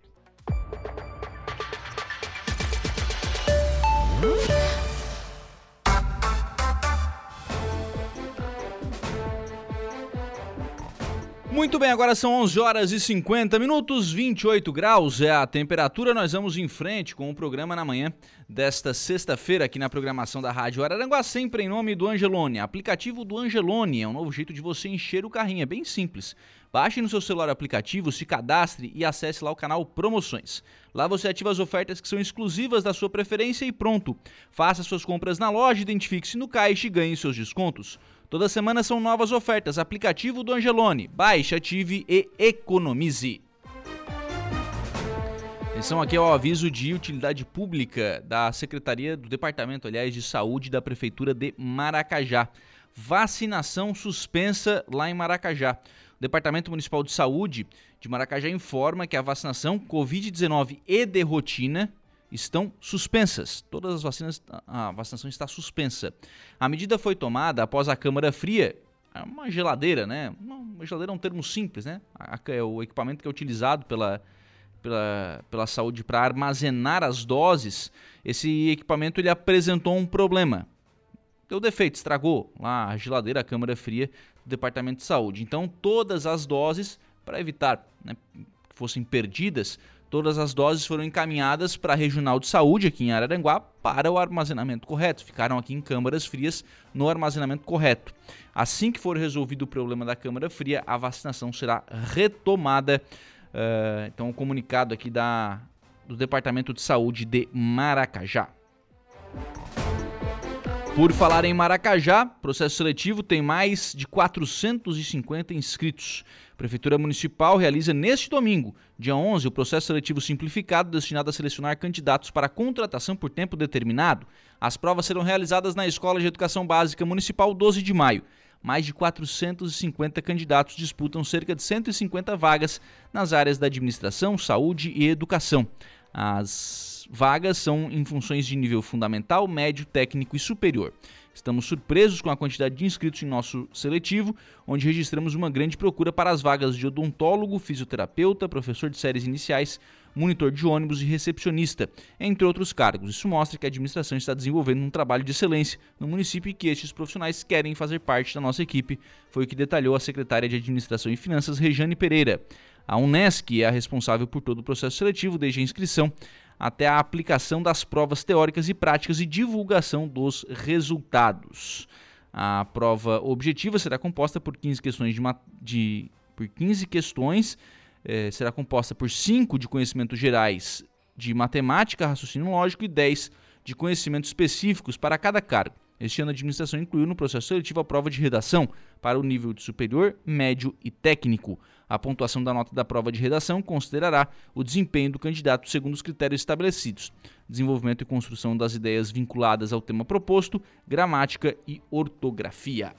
S2: Muito bem, agora são 11 horas e 50 minutos, 28 graus é a temperatura. Nós vamos em frente com o programa na manhã desta sexta-feira aqui na programação da Rádio Araranguá, sempre em nome do Angelone. Aplicativo do Angelone é um novo jeito de você encher o carrinho, é bem simples. Baixe no seu celular o aplicativo, se cadastre e acesse lá o canal Promoções. Lá você ativa as ofertas que são exclusivas da sua preferência e pronto. Faça suas compras na loja, identifique-se no caixa e ganhe seus descontos. Toda semana são novas ofertas. Aplicativo do Angelone. Baixe, ative e economize. Atenção aqui ao aviso de utilidade pública da Secretaria do Departamento, aliás, de Saúde da Prefeitura de Maracajá. Vacinação suspensa lá em Maracajá. O Departamento Municipal de Saúde de Maracajá informa que a vacinação Covid-19 e de rotina estão suspensas. Todas as vacinas, a vacinação está suspensa. A medida foi tomada após a câmara fria, é uma geladeira, né? Uma geladeira é um termo simples, né? É o equipamento que é utilizado pela, pela, pela saúde para armazenar as doses. Esse equipamento ele apresentou um problema. Deu defeito, estragou lá a geladeira, a câmara fria do Departamento de Saúde. Então, todas as doses, para evitar né, que fossem perdidas, Todas as doses foram encaminhadas para a Regional de Saúde aqui em Araranguá para o armazenamento correto. Ficaram aqui em câmaras frias no armazenamento correto. Assim que for resolvido o problema da câmara fria, a vacinação será retomada. Uh, então, um comunicado aqui da, do Departamento de Saúde de Maracajá. Por falar em Maracajá, processo seletivo tem mais de 450 inscritos. Prefeitura Municipal realiza neste domingo, dia 11, o processo seletivo simplificado destinado a selecionar candidatos para contratação por tempo determinado. As provas serão realizadas na Escola de Educação Básica Municipal 12 de maio. Mais de 450 candidatos disputam cerca de 150 vagas nas áreas da administração, saúde e educação. As vagas são em funções de nível fundamental, médio, técnico e superior. Estamos surpresos com a quantidade de inscritos em nosso seletivo, onde registramos uma grande procura para as vagas de odontólogo, fisioterapeuta, professor de séries iniciais, monitor de ônibus e recepcionista, entre outros cargos. Isso mostra que a administração está desenvolvendo um trabalho de excelência no município e que estes profissionais querem fazer parte da nossa equipe, foi o que detalhou a secretária de Administração e Finanças, Rejane Pereira. A Unesc é a responsável por todo o processo seletivo, desde a inscrição até a aplicação das provas teóricas e práticas e divulgação dos resultados. A prova objetiva será composta por 15 questões de, de por 15 questões, eh, será composta por 5 de conhecimentos gerais de matemática, raciocínio lógico e 10 de conhecimentos específicos para cada cargo. Este ano a administração incluiu no processo seletivo a prova de redação para o nível de superior, médio e técnico. A pontuação da nota da prova de redação considerará o desempenho do candidato segundo os critérios estabelecidos: desenvolvimento e construção das ideias vinculadas ao tema proposto, gramática e ortografia.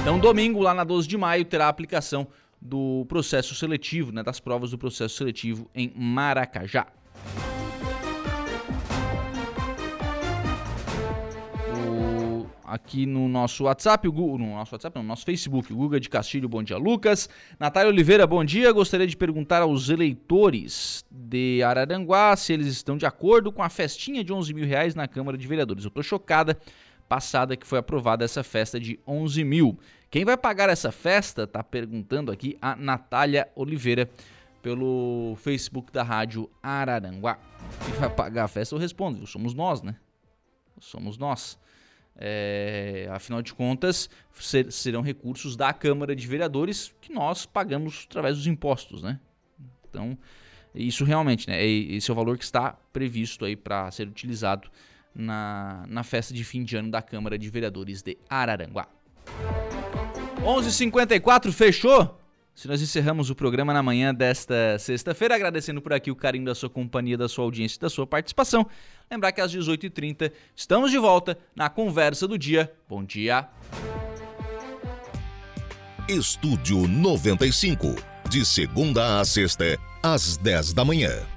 S2: Então, domingo, lá na 12 de maio, terá a aplicação do processo seletivo, né, das provas do processo seletivo em Maracajá. Aqui no nosso WhatsApp, no nosso WhatsApp, no nosso Facebook, Guga de Castilho, bom dia, Lucas. Natália Oliveira, bom dia. Gostaria de perguntar aos eleitores de Araranguá se eles estão de acordo com a festinha de 11 mil reais na Câmara de Vereadores. Eu tô chocada, passada que foi aprovada essa festa de 11 mil. Quem vai pagar essa festa? Tá perguntando aqui a Natália Oliveira pelo Facebook da Rádio Araranguá. Quem vai pagar a festa? Eu respondo, somos nós, né? Somos nós. É, afinal de contas, ser, serão recursos da Câmara de Vereadores que nós pagamos através dos impostos, né? Então, isso realmente, né? Esse é o valor que está previsto aí para ser utilizado na, na festa de fim de ano da Câmara de Vereadores de Araranguá. 11:54 fechou? Se nós encerramos o programa na manhã desta sexta-feira, agradecendo por aqui o carinho da sua companhia, da sua audiência e da sua participação. Lembrar que às 18h30 estamos de volta na conversa do dia. Bom dia.
S1: Estúdio 95, de segunda a sexta, às 10 da manhã.